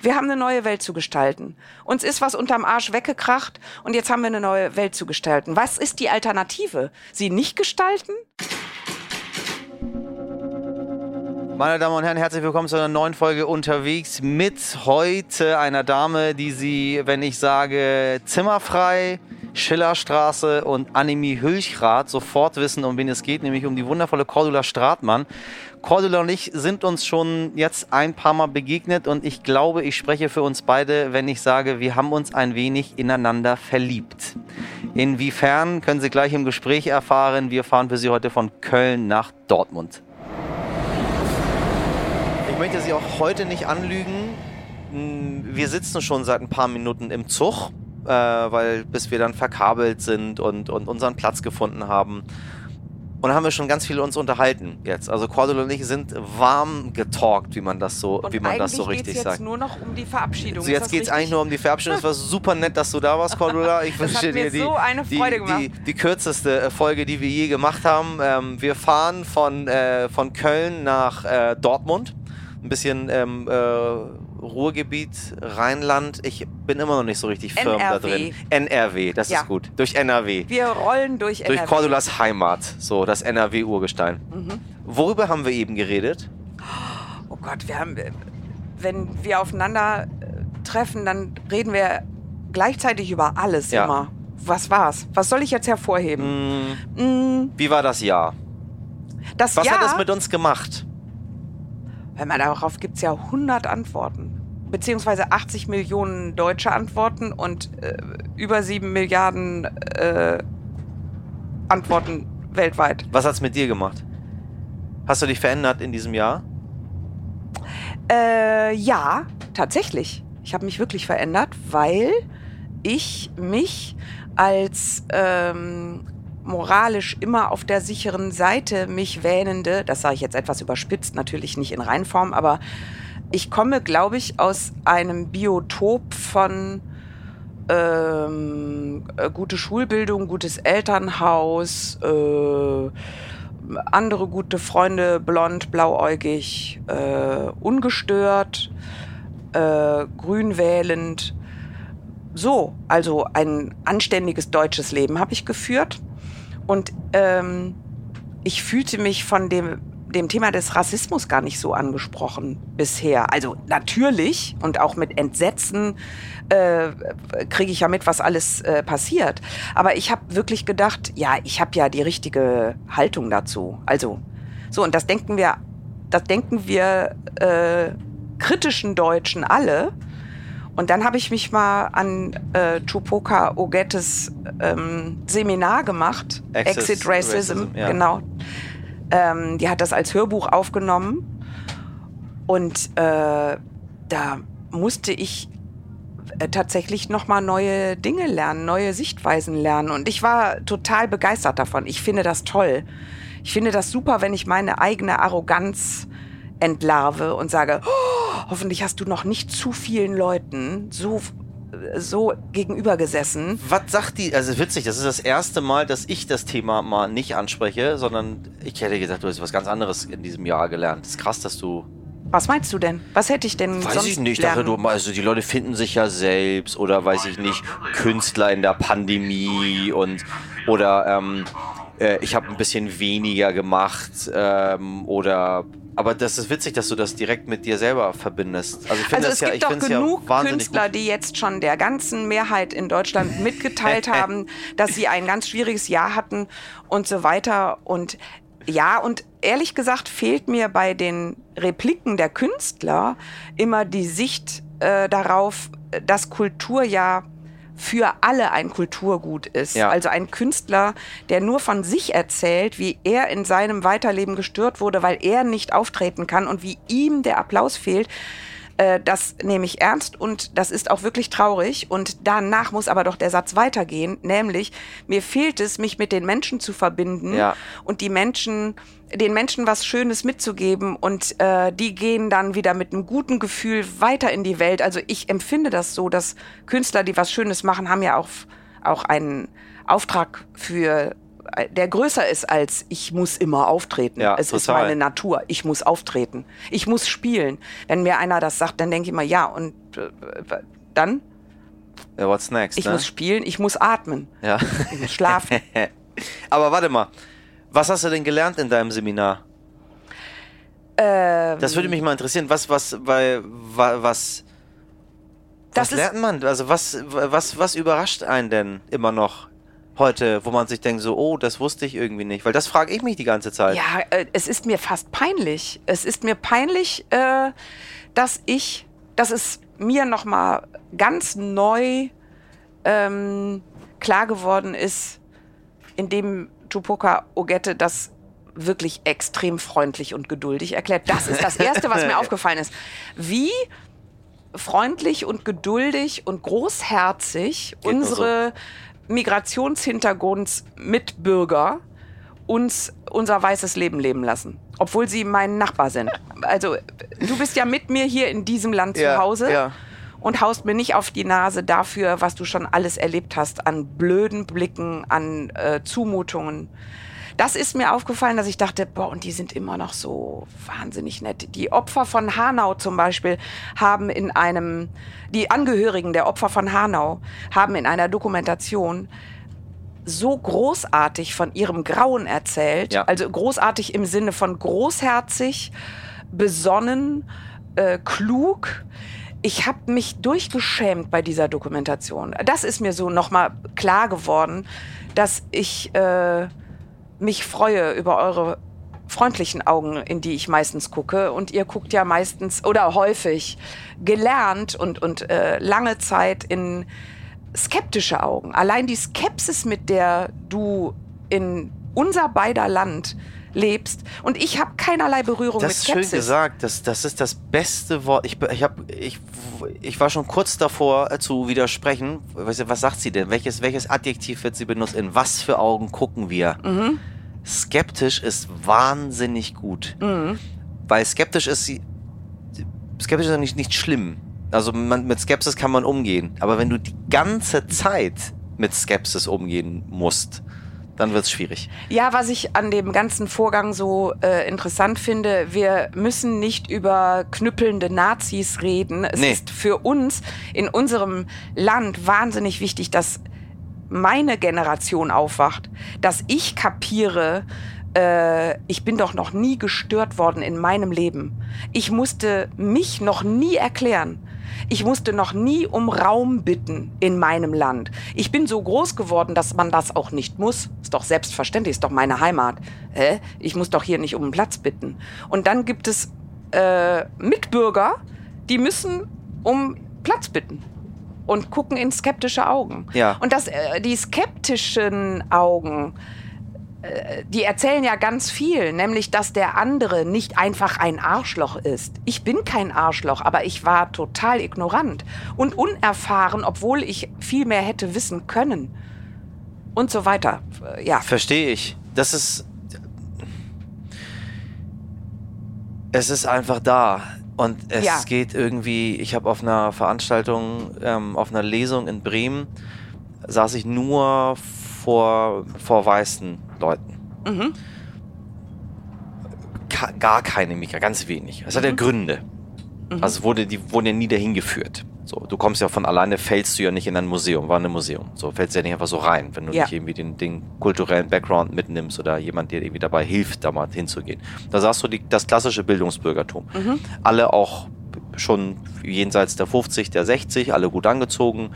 Wir haben eine neue Welt zu gestalten. Uns ist was unterm Arsch weggekracht und jetzt haben wir eine neue Welt zu gestalten. Was ist die Alternative? Sie nicht gestalten? Meine Damen und Herren, herzlich willkommen zu einer neuen Folge unterwegs mit heute einer Dame, die Sie, wenn ich sage Zimmerfrei, Schillerstraße und Annemie Hülchrath sofort wissen, um wen es geht, nämlich um die wundervolle Cordula Stratmann. Cordula und ich sind uns schon jetzt ein paar Mal begegnet und ich glaube, ich spreche für uns beide, wenn ich sage, wir haben uns ein wenig ineinander verliebt. Inwiefern können Sie gleich im Gespräch erfahren. Wir fahren für Sie heute von Köln nach Dortmund. Ich möchte Sie auch heute nicht anlügen. Wir sitzen schon seit ein paar Minuten im Zug, äh, weil bis wir dann verkabelt sind und, und unseren Platz gefunden haben. Und haben wir schon ganz viel uns unterhalten jetzt. Also Cordula und ich sind warm getalkt, wie man das so, Und wie man das so eigentlich richtig jetzt sagt. nur noch um die Verabschiedung. So, jetzt geht es eigentlich nur um die Verabschiedung. Es war super nett, dass du da warst, Cordula. Ich wünsche mir dir die, so eine Freude die, gemacht. die, die kürzeste äh, Folge, die wir je gemacht haben. Ähm, wir fahren von, äh, von Köln nach äh, Dortmund. Ein bisschen ähm, äh, Ruhrgebiet, Rheinland. Ich bin immer noch nicht so richtig firm da NRW. drin. NRW, das Ja. ist gut. Durch NRW. Wir rollen durch Durch NRW. Cordulas Heimat, so das NRW-Urgestein. Mhm. Worüber haben wir eben geredet? Oh Gott, wir haben, wenn wir aufeinander äh, treffen, dann reden wir gleichzeitig über alles Ja. immer. Was war's? Was soll ich jetzt hervorheben? Hm, Mm, wie war das Jahr? das Was Jahr, hat es mit uns gemacht? Hör mal, darauf gibt es ja 100 Antworten. Beziehungsweise 80 Millionen deutsche Antworten und äh, über 7 Milliarden äh, Antworten weltweit. Was hat es mit dir gemacht? Hast du dich verändert in diesem Jahr? Äh, ja, tatsächlich. Ich habe mich wirklich verändert, weil ich mich als ähm, moralisch immer auf der sicheren Seite mich wähnende, das sage ich jetzt etwas überspitzt, natürlich nicht in Reinform, aber ich komme, glaube ich, aus einem Biotop von ähm, äh, gute Schulbildung, gutes Elternhaus, äh, andere gute Freunde, blond, blauäugig, äh, ungestört, äh, grün wählend. So, also ein anständiges deutsches Leben habe ich geführt. Und ähm, ich fühlte mich von dem, dem Thema des Rassismus gar nicht so angesprochen bisher. Also natürlich und auch mit Entsetzen äh, kriege ich ja mit, was alles äh, passiert. Aber ich habe wirklich gedacht, ja, ich habe ja die richtige Haltung dazu. Also so und das denken wir, das denken wir äh, kritischen Deutschen alle. Und dann habe ich mich mal an äh, Tupoka Ogettes ähm, Seminar gemacht, Exit Exit, Racism, Racism, ja. genau. Ähm, die hat das als Hörbuch aufgenommen und äh, da musste ich äh, tatsächlich noch mal neue Dinge lernen, neue Sichtweisen lernen und ich war total begeistert davon. Ich finde das toll. Ich finde das super, wenn ich meine eigene Arroganz entlarve und sage, oh, hoffentlich hast du noch nicht zu vielen Leuten so so gegenüber gesessen. Was sagt die? Also witzig, das ist das erste Mal, dass ich das Thema mal nicht anspreche, sondern ich hätte gesagt, du hast was ganz anderes in diesem Jahr gelernt. Das ist krass, dass du. Was meinst du denn? Was hätte ich denn Weiß sonst ich nicht, lernen? dachte du, also die Leute finden sich ja selbst oder weiß ich nicht, Künstler in der Pandemie und oder ähm, äh, ich habe ein bisschen weniger gemacht ähm, oder aber das ist witzig, dass du das direkt mit dir selber verbindest. Also ich finde Also es ja, gibt ich doch ja genug wahnsinnig Künstler, gut. die jetzt schon der ganzen Mehrheit in Deutschland mitgeteilt haben, dass sie ein ganz schwieriges Jahr hatten und so weiter. Und ja, und ehrlich gesagt fehlt mir bei den Repliken der Künstler immer die Sicht äh, darauf, dass Kultur ja für alle ein Kulturgut ist. Ja. Also ein Künstler, der nur von sich erzählt, wie er in seinem Weiterleben gestört wurde, weil er nicht auftreten kann und wie ihm der Applaus fehlt. Äh, das nehme ich ernst und das ist auch wirklich traurig. Und danach muss aber doch der Satz weitergehen, nämlich mir fehlt es, mich mit den Menschen zu verbinden Ja. und die Menschen, den Menschen was Schönes mitzugeben und äh, die gehen dann wieder mit einem guten Gefühl weiter in die Welt. Also ich empfinde das so, dass Künstler, die was Schönes machen, haben ja auch, auch einen Auftrag für der größer ist als ich muss immer auftreten. Ja, es ist total. meine Natur. Ich muss auftreten. Ich muss spielen. Wenn mir einer das sagt, dann denke ich immer, ja, und äh, dann? Ja, what's next? Ich ne? muss spielen, ich muss atmen. ja. Ich muss schlafen. Aber warte mal, was hast du denn gelernt in deinem Seminar? Ähm, Das würde mich mal interessieren. Was, was, weil, wa- was, das was lernt man? Also was, was, was überrascht einen denn immer noch heute, wo man sich denkt so, oh, das wusste ich irgendwie nicht? Weil das frage ich mich die ganze Zeit. ja, äh, es ist mir fast peinlich. Es ist mir peinlich, äh, dass ich, dass es mir nochmal ganz neu ähm, klar geworden ist, indem Tupoka Ogette das wirklich extrem freundlich und geduldig erklärt. Das ist das Erste, was mir aufgefallen ist. Wie freundlich und geduldig und großherzig Geht unsere Migrationshintergrundsmitbürger uns unser weißes Leben leben lassen, obwohl sie mein Nachbar sind. Also du bist ja mit mir hier in diesem Land Ja, zu Hause ja. Und haust mir nicht auf die Nase dafür, was du schon alles erlebt hast an blöden Blicken, an äh, Zumutungen. Das ist mir aufgefallen, dass ich dachte, boah, und die sind immer noch so wahnsinnig nett. Die Opfer von Hanau zum Beispiel haben in einem, die Angehörigen der Opfer von Hanau haben in einer Dokumentation so großartig von ihrem Grauen erzählt. Ja. Also großartig im Sinne von großherzig, besonnen, äh, klug. Ich habe mich durchgeschämt bei dieser Dokumentation. Das ist mir so nochmal klar geworden, dass ich äh, mich freue über eure freundlichen Augen, in die ich meistens gucke. Und ihr guckt ja meistens oder häufig gelernt und, und äh, lange Zeit in skeptische Augen. Allein die Skepsis, mit der du in unser beider Land lebst. Und ich habe keinerlei Berührung Das mit ist schön Skepsis. gesagt. Das, das ist das beste Wort. Ich, ich, hab, ich, ich war schon kurz davor äh, zu widersprechen. Du, Was sagt sie denn? Welches, welches Adjektiv wird sie benutzen? In was für Augen gucken wir? Mhm. Skeptisch ist wahnsinnig gut. Mhm. Weil skeptisch ist sie. Skeptisch ist ja nicht, nicht schlimm. Also man, mit Skepsis kann man umgehen. Aber wenn du die ganze Zeit mit Skepsis umgehen musst, dann wird es schwierig. Ja, was ich an dem ganzen Vorgang so äh, interessant finde, wir müssen nicht über knüppelnde Nazis reden. Es Nee. ist für uns in unserem Land wahnsinnig wichtig, dass meine Generation aufwacht, dass ich kapiere, äh, ich bin doch noch nie gestört worden in meinem Leben. Ich musste mich noch nie erklären. Ich musste noch nie um Raum bitten in meinem Land. Ich bin so groß geworden, dass man das auch nicht muss. Ist doch selbstverständlich, ist doch meine Heimat. Hä? Ich muss doch hier nicht um einen Platz bitten. Und dann gibt es äh, Mitbürger, die müssen um Platz bitten und gucken in skeptische Augen. Ja. Und das, äh, die skeptischen Augen, die erzählen ja ganz viel, nämlich, dass der andere nicht einfach ein Arschloch ist. Ich bin kein Arschloch, aber ich war total ignorant und unerfahren, obwohl ich viel mehr hätte wissen können. Und so weiter. Äh, Ja. Verstehe ich. Das ist. Es ist einfach da. Und es Ja. geht irgendwie. Ich habe auf einer Veranstaltung, ähm, auf einer Lesung in Bremen, saß ich nur vor, vor weißen Leuten. Mhm. Ka gar keine Mika, ganz wenig. Es hat ja Gründe. Also wurde, die wurden ja nie dahin geführt. So, du kommst ja von alleine, fällst du ja nicht in ein Museum, war ein Museum. So fällst du ja nicht einfach so rein, wenn du Ja. nicht irgendwie den, den kulturellen Background mitnimmst oder jemand dir irgendwie dabei hilft, da mal hinzugehen. Da sagst du die, das klassische Bildungsbürgertum. Alle auch schon jenseits der 50, der 60, alle gut angezogen,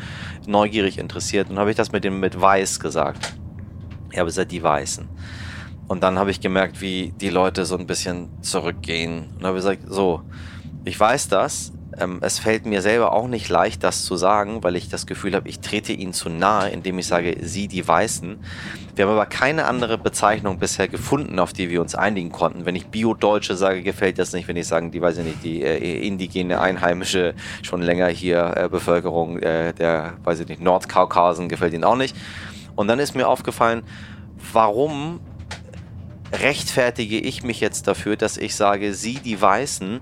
neugierig interessiert. Und habe ich das mit dem mit Weiß gesagt. Ja, aber seid die Weißen. Und dann habe ich gemerkt, wie die Leute so ein bisschen zurückgehen. Und habe gesagt, so, ich weiß das. Ähm, es fällt mir selber auch nicht leicht, das zu sagen, weil ich das Gefühl habe, ich trete ihnen zu nahe, indem ich sage, sie die Weißen. Wir haben aber keine andere Bezeichnung bisher gefunden, auf die wir uns einigen konnten. Wenn ich Bio-Deutsche sage, gefällt das nicht. Wenn ich sage, die weiß ich nicht, die äh, indigene, einheimische, schon länger hier äh, Bevölkerung äh, der, weiß ich nicht, Nordkaukasen gefällt ihnen auch nicht. Und dann ist mir aufgefallen, warum rechtfertige ich mich jetzt dafür, dass ich sage, sie, die Weißen,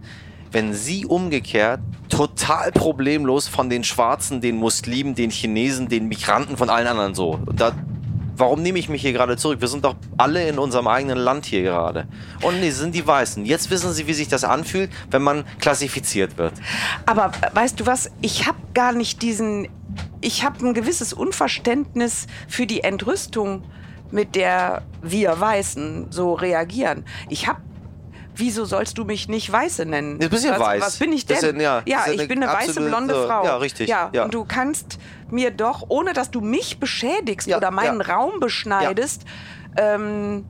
wenn sie umgekehrt total problemlos von den Schwarzen, den Muslimen, den Chinesen, den Migranten, von allen anderen so. Und da warum nehme ich mich hier gerade zurück? Wir sind doch alle in unserem eigenen Land hier gerade. Und nee, sind die Weißen. Jetzt wissen sie, wie sich das anfühlt, wenn man klassifiziert wird. Aber weißt du was, ich habe gar nicht diesen, ich habe ein gewisses Unverständnis für die Entrüstung, mit der wir Weißen so reagieren. Ich habe wieso sollst du mich nicht Weiße nennen? Du bist ja was, weiß. Was bin ich denn? ist ja- ja, ich bin eine weiße blonde Frau. ja, richtig, Ja, ja. und du kannst mir doch, ohne dass du mich beschädigst Ja, oder meinen. Raum beschneidest, ähm,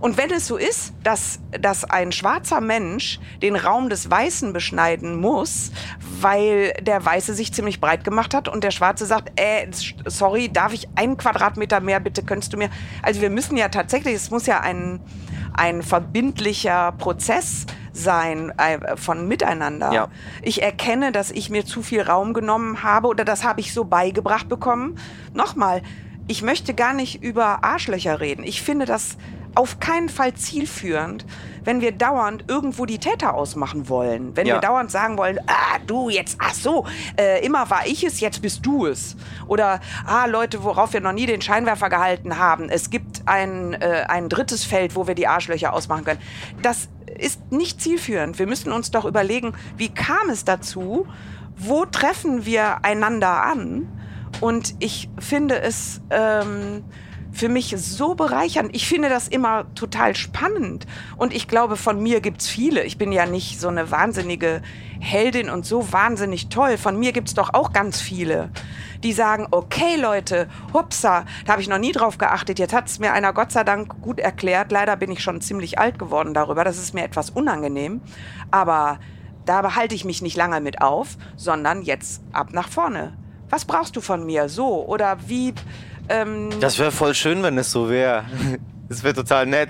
und wenn es so ist, dass, dass ein schwarzer Mensch den Raum des Weißen beschneiden muss, weil der Weiße sich ziemlich breit gemacht hat und der Schwarze sagt, äh, sorry, darf ich einen Quadratmeter mehr, bitte könntest du mir. Also wir müssen ja tatsächlich, es muss ja ein, ein verbindlicher Prozess sein äh, von Miteinander. Ja. Ich erkenne, dass ich mir zu viel Raum genommen habe oder das habe ich so beigebracht bekommen. Nochmal, ich möchte gar nicht über Arschlöcher reden. Ich finde das auf keinen Fall zielführend, wenn wir dauernd irgendwo die Täter ausmachen wollen. Wenn Ja. wir dauernd sagen wollen, ah, du jetzt, ach so, äh, immer war ich es, jetzt bist du es. Oder, ah, Leute, worauf wir noch nie den Scheinwerfer gehalten haben. Es gibt ein, äh, ein drittes Feld, wo wir die Arschlöcher ausmachen können. Das ist nicht zielführend. Wir müssen uns doch überlegen, wie kam es dazu? Wo treffen wir einander an? Und ich finde es ähm, für mich so bereichernd. Ich finde das immer total spannend. Und ich glaube, von mir gibt's viele. Ich bin ja nicht so eine wahnsinnige Heldin und so wahnsinnig toll. Von mir gibt's doch auch ganz viele, die sagen, okay Leute, hupsa, da habe ich noch nie drauf geachtet. Jetzt hat's mir einer Gott sei Dank gut erklärt. Leider bin ich schon ziemlich alt geworden darüber. Das ist mir etwas unangenehm. Aber da behalte ich mich nicht lange mit auf, sondern jetzt ab nach vorne. Was brauchst du von mir? So oder wie? Ähm, Das wäre voll schön, wenn es so wäre. Das wäre total nett.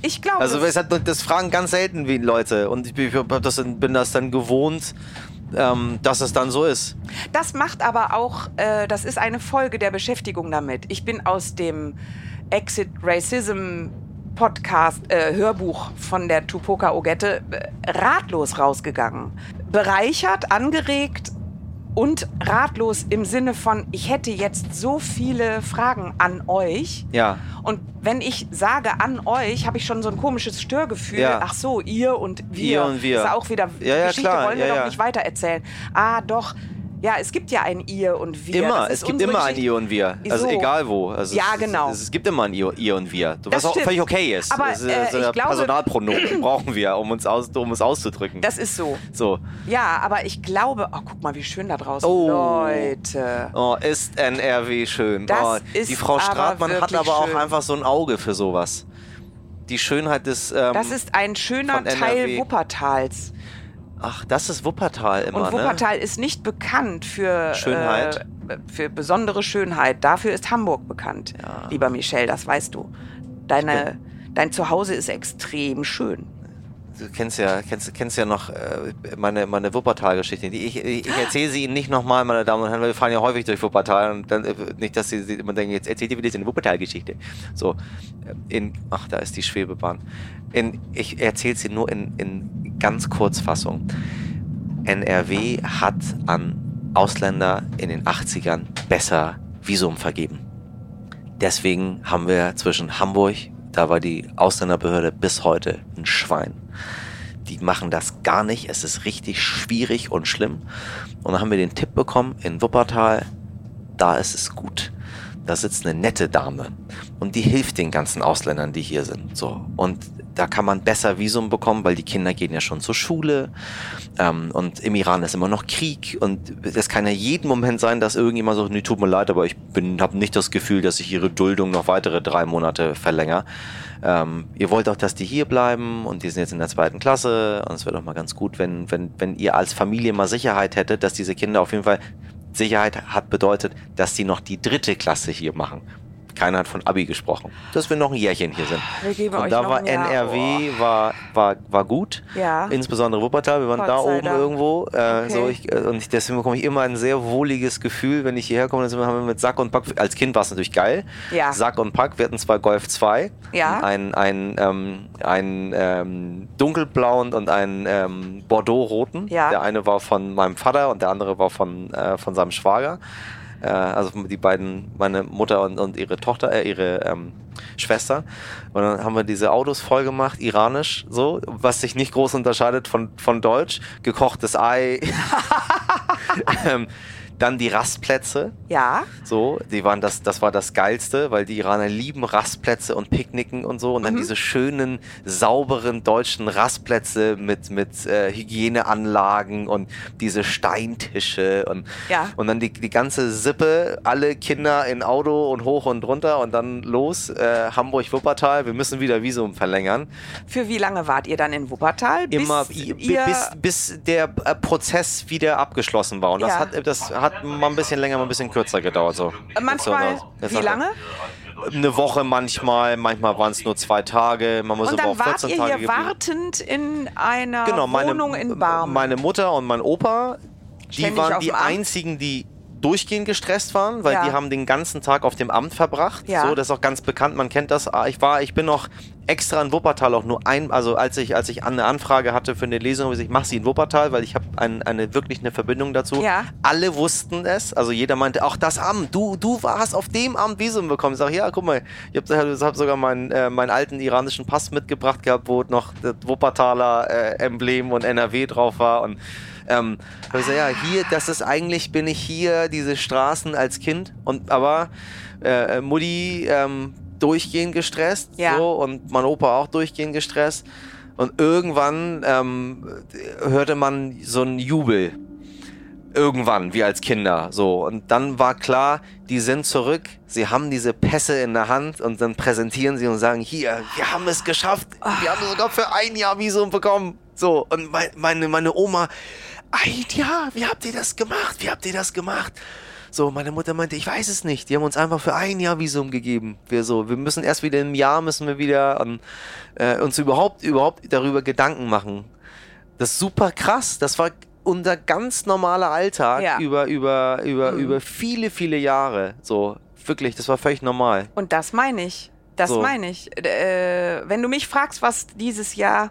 ich glaube, Also es hat, das fragen ganz selten wie Leute. Und ich bin, das dann gewohnt, ähm, dass es dann so ist. das macht aber auch, äh, das ist eine Folge der Beschäftigung damit. Ich bin aus dem Exit Racism Podcast, äh, Hörbuch von der Tupoka Ogette äh, ratlos rausgegangen. Bereichert, angeregt und ratlos im Sinne von, ich hätte jetzt so viele Fragen an euch. Ja. Und wenn ich sage an euch, habe ich schon so ein komisches Störgefühl. Ja. Ach so, ihr und wir. Ihr und wir. Das ist auch wieder Ja, ja, Geschichte, klar. wollen wir Ja, doch nicht weitererzählen. Ah, doch. Ja, es gibt ja ein ihr und wir. Immer, es gibt immer ein. Ihr und Wir. Also So. egal wo. Also Ja, genau. Es, es gibt immer ein Ihr, ihr und Wir. Das Was auch völlig okay ist. Aber, es, äh, es, ich glaube- Personalpronomen brauchen wir, um uns, aus, um uns auszudrücken. Das ist so. so. Ja, aber ich glaube, oh, guck mal, wie schön da draußen. Oh. Leute. Oh, ist NRW schön. Das oh, ist die Frau Stratmann hat aber auch schön. einfach so ein Auge für sowas. Die Schönheit des. Ähm, Das ist ein schöner Teil. Wuppertals. Ach, das ist Wuppertal immer, Und ne? Wuppertal ist nicht bekannt für Schönheit. Äh, für besondere Schönheit. Dafür ist Hamburg bekannt, Ja. lieber Michel, das weißt du. Deine, dein Zuhause ist extrem schön. Du kennst ja, kennst, kennst ja noch äh, meine, meine Wuppertal-Geschichte. Ich, ich, ich erzähle sie Ihnen nicht nochmal, meine Damen und Herren, weil wir fahren ja häufig durch Wuppertal und dann, äh, nicht, dass Sie sie immer denken, jetzt erzählt ihr wieder eine Wuppertal-Geschichte. So, äh, in, ach, da ist die Schwebebahn. In, ich erzähle sie nur in, in ganz Kurzfassung. NRW hat an Ausländer in den 80ern besser Visum vergeben. Deswegen haben wir zwischen Hamburg, da war die Ausländerbehörde bis heute ein Schwein. Die machen das gar nicht. Es ist richtig schwierig und schlimm. Und dann haben wir den Tipp bekommen, in Wuppertal, da ist es gut. Da sitzt eine nette Dame und die hilft den ganzen Ausländern, die hier sind. So. Und da kann man besser Visum bekommen, weil die Kinder gehen ja schon zur Schule. Ähm, und im Iran ist immer noch Krieg. Und es kann ja jeden Moment sein, dass irgendjemand sagt, nee, tut mir leid, aber ich habe nicht das Gefühl, dass ich ihre Duldung noch weitere drei Monate verlängere. Ähm, ihr wollt auch, dass die hier bleiben und die sind jetzt in der zweiten Klasse. Und es wäre doch mal ganz gut, wenn, wenn, wenn ihr als Familie mal Sicherheit hättet, dass diese Kinder auf jeden Fall Sicherheit hat bedeutet, dass sie noch die dritte Klasse hier machen. Keiner hat von Abi gesprochen. Dass wir noch ein Jährchen hier sind. Wir geben Und euch da noch war ein Jahr. NRW war, war, war gut. Ja. Insbesondere Wuppertal. Wir waren Gott da oben Dank. irgendwo. Äh, Okay. so ich, äh, und ich, deswegen bekomme ich immer ein sehr wohliges Gefühl, wenn ich hierher komme. Dann haben wir mit Sack und Pack. Als Kind war es natürlich geil. Ja. Sack und Pack. Wir hatten zwei Golf 2. Ja. Ein, ein, ähm, ein ähm, dunkelblauen und einen ähm, Bordeaux-roten. Ja. Der eine war von meinem Vater und der andere war von, äh, von seinem Schwager. Äh, also die beiden, meine Mutter und, und ihre Tochter, äh, ihre ähm, Schwester. Und dann haben wir diese Autos voll gemacht, iranisch, so, was sich nicht groß unterscheidet von, von Deutsch. Gekochtes Ei. ähm, dann die Rastplätze. Ja. So, die waren das, das war das Geilste, weil die Iraner lieben Rastplätze und Picknicken und so. Und dann Mhm. diese schönen, sauberen deutschen Rastplätze mit, mit äh, Hygieneanlagen und diese Steintische und, Ja. und dann die, die ganze Sippe, alle Kinder in Auto und hoch und runter und dann los, äh, Hamburg-Wuppertal, wir müssen wieder Visum verlängern. Für wie lange wart ihr dann in Wuppertal? Bis Immer ihr, bis, bis der äh, Prozess wieder abgeschlossen war. Und das, Ja. hat, das hat mal ein bisschen länger, mal ein bisschen kürzer gedauert. So. manchmal, So, wie hat- lange? Eine Woche manchmal, manchmal waren es nur zwei Tage, man muss Und aber auch wart 14 ihr Tage hier geblieben. wartend in einer Genau, meine, Wohnung in Barmen. meine Mutter und mein Opa, die Ständig waren die dem Amt? einzigen, die durchgehend gestresst waren, weil Ja. die haben den ganzen Tag auf dem Amt verbracht. Ja. So, das ist auch ganz bekannt, man kennt das. Ah, Ich war, ich bin noch extra in Wuppertal auch nur ein, also als ich, als ich eine Anfrage hatte für eine Lesung, habe ich gesagt, ich mache sie in Wuppertal, weil ich habe ein, eine wirklich eine Verbindung dazu. Ja. Alle wussten es, also jeder meinte, auch das Amt, du, du hast auf dem Amt Visum bekommen. Ich sage, ja, guck mal, ich habe hab sogar meinen, äh, meinen alten iranischen Pass mitgebracht gehabt, wo noch das Wuppertaler äh, Emblem und NRW drauf war und ähm, hab ich gesagt, ja, hier, das ist eigentlich, bin ich hier, diese Straßen als Kind und aber äh, Mutti ähm, durchgehend gestresst Ja. so und mein Opa auch durchgehend gestresst und irgendwann ähm, hörte man so einen Jubel irgendwann, wie als Kinder, so. Und dann war klar, die sind zurück, sie haben diese Pässe in der Hand und dann präsentieren sie und sagen, hier, wir haben es geschafft, wir haben sogar für ein Jahr Visum bekommen. So, und mein, meine, meine Oma, ein Jahr, wie habt ihr das gemacht? Wie habt ihr das gemacht? So, meine Mutter meinte, ich weiß es nicht. Die haben uns einfach für ein Jahr Visum gegeben. Wir so, wir müssen erst wieder im Jahr müssen wir wieder an, äh, uns überhaupt, überhaupt darüber Gedanken machen. Das ist super krass. Das war unser ganz normaler Alltag Ja. über, über, über, Mhm. über viele, viele Jahre. So, wirklich, das war völlig normal. Und das meine ich. Das So. meine ich. Äh, wenn du mich fragst, was dieses Jahr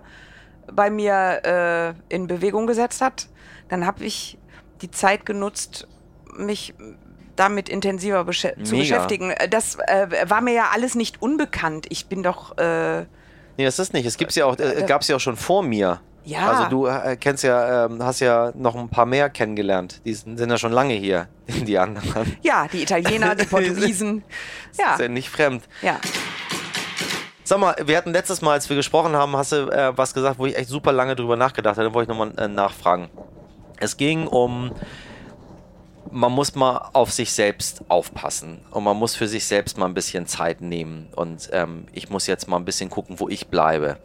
bei mir äh, in Bewegung gesetzt hat, dann habe ich die Zeit genutzt, mich damit intensiver beschä zu Mega. beschäftigen. Äh, Das äh, war mir ja alles nicht unbekannt. Ich bin doch äh, Nee, das ist nicht. Es gibt's ja auch, äh, gab es ja auch schon vor mir. Ja. Also du äh, kennst ja, ähm, hast ja noch ein paar mehr kennengelernt. Die sind, sind ja schon lange hier, die anderen. ja die Italiener, die Portugiesen. Ja, Ist ja nicht fremd. ja. Sag mal, wir hatten letztes Mal, als wir gesprochen haben, hast du äh, was gesagt, wo ich echt super lange drüber nachgedacht habe. Da wollte ich nochmal äh, nachfragen. Es ging um, man muss mal auf sich selbst aufpassen und man muss für sich selbst mal ein bisschen Zeit nehmen. Und ähm, ich muss jetzt mal ein bisschen gucken, wo ich bleibe.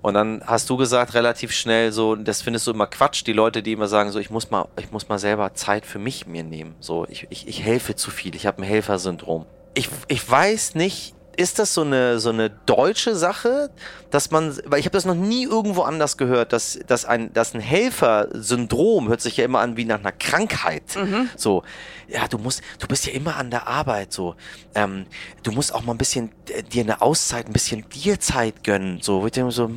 Und dann hast du gesagt relativ schnell so, das findest du immer Quatsch, die Leute, die immer sagen so, ich muss mal, ich muss mal selber Zeit für mich mir nehmen. So, ich, ich, ich helfe zu viel, ich habe ein Helfersyndrom. Ich, ich weiß nicht, ist das so eine, so eine deutsche Sache, dass man, weil ich habe das noch nie irgendwo anders gehört, dass, dass, ein, dass ein Helfersyndrom hört sich ja immer an wie nach einer Krankheit. So, ja, du musst, du bist ja immer an der Arbeit, so. Ähm, du musst auch mal ein bisschen äh, dir eine Auszeit, ein bisschen dir Zeit gönnen. So, ich denke so,